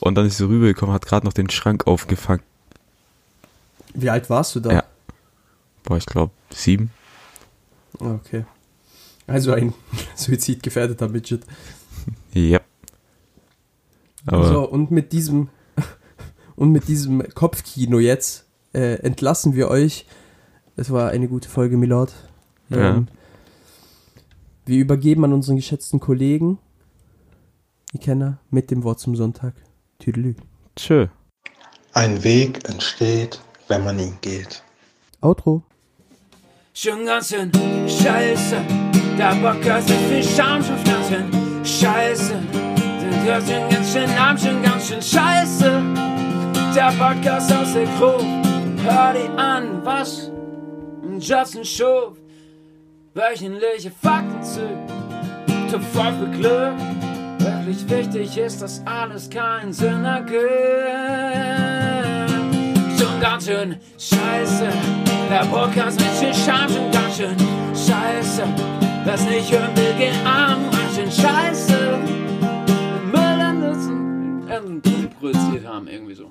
und dann ist sie rübergekommen, hat gerade noch den Schrank aufgefangen. Wie alt warst du da? Ja. Boah, ich glaube sieben. Okay. Also ein suizidgefährdeter Midget. Ja. Aber so, und mit diesem und mit diesem Kopfkino jetzt äh, entlassen wir euch. Es war eine gute Folge, Milord. Ja. Ähm, wir übergeben an unseren geschätzten Kollegen, die Kenner, mit dem Wort zum Sonntag. Tüdelü. tschö. Ein Weg entsteht, wenn man ihn geht. Outro. Schon ganz schön scheiße, der Bock hat so viel Scham, schon ganz schön scheiße. Den hört schon ganz schön arm, schon ganz schön scheiße. Der Podcast aus der Gruppe, hör die an, was Justin Schuf. Wöchentliche Fakten zu, zu voll für Glück. Wirklich wichtig ist, dass alles keinen Sinn ergibt ganz schön scheiße. Der Podcast mit Chargen ganz schön scheiße. Das nicht hören will, gehen arm, ganz schön scheiße. Müll an Nutzen, produziert haben, irgendwie so.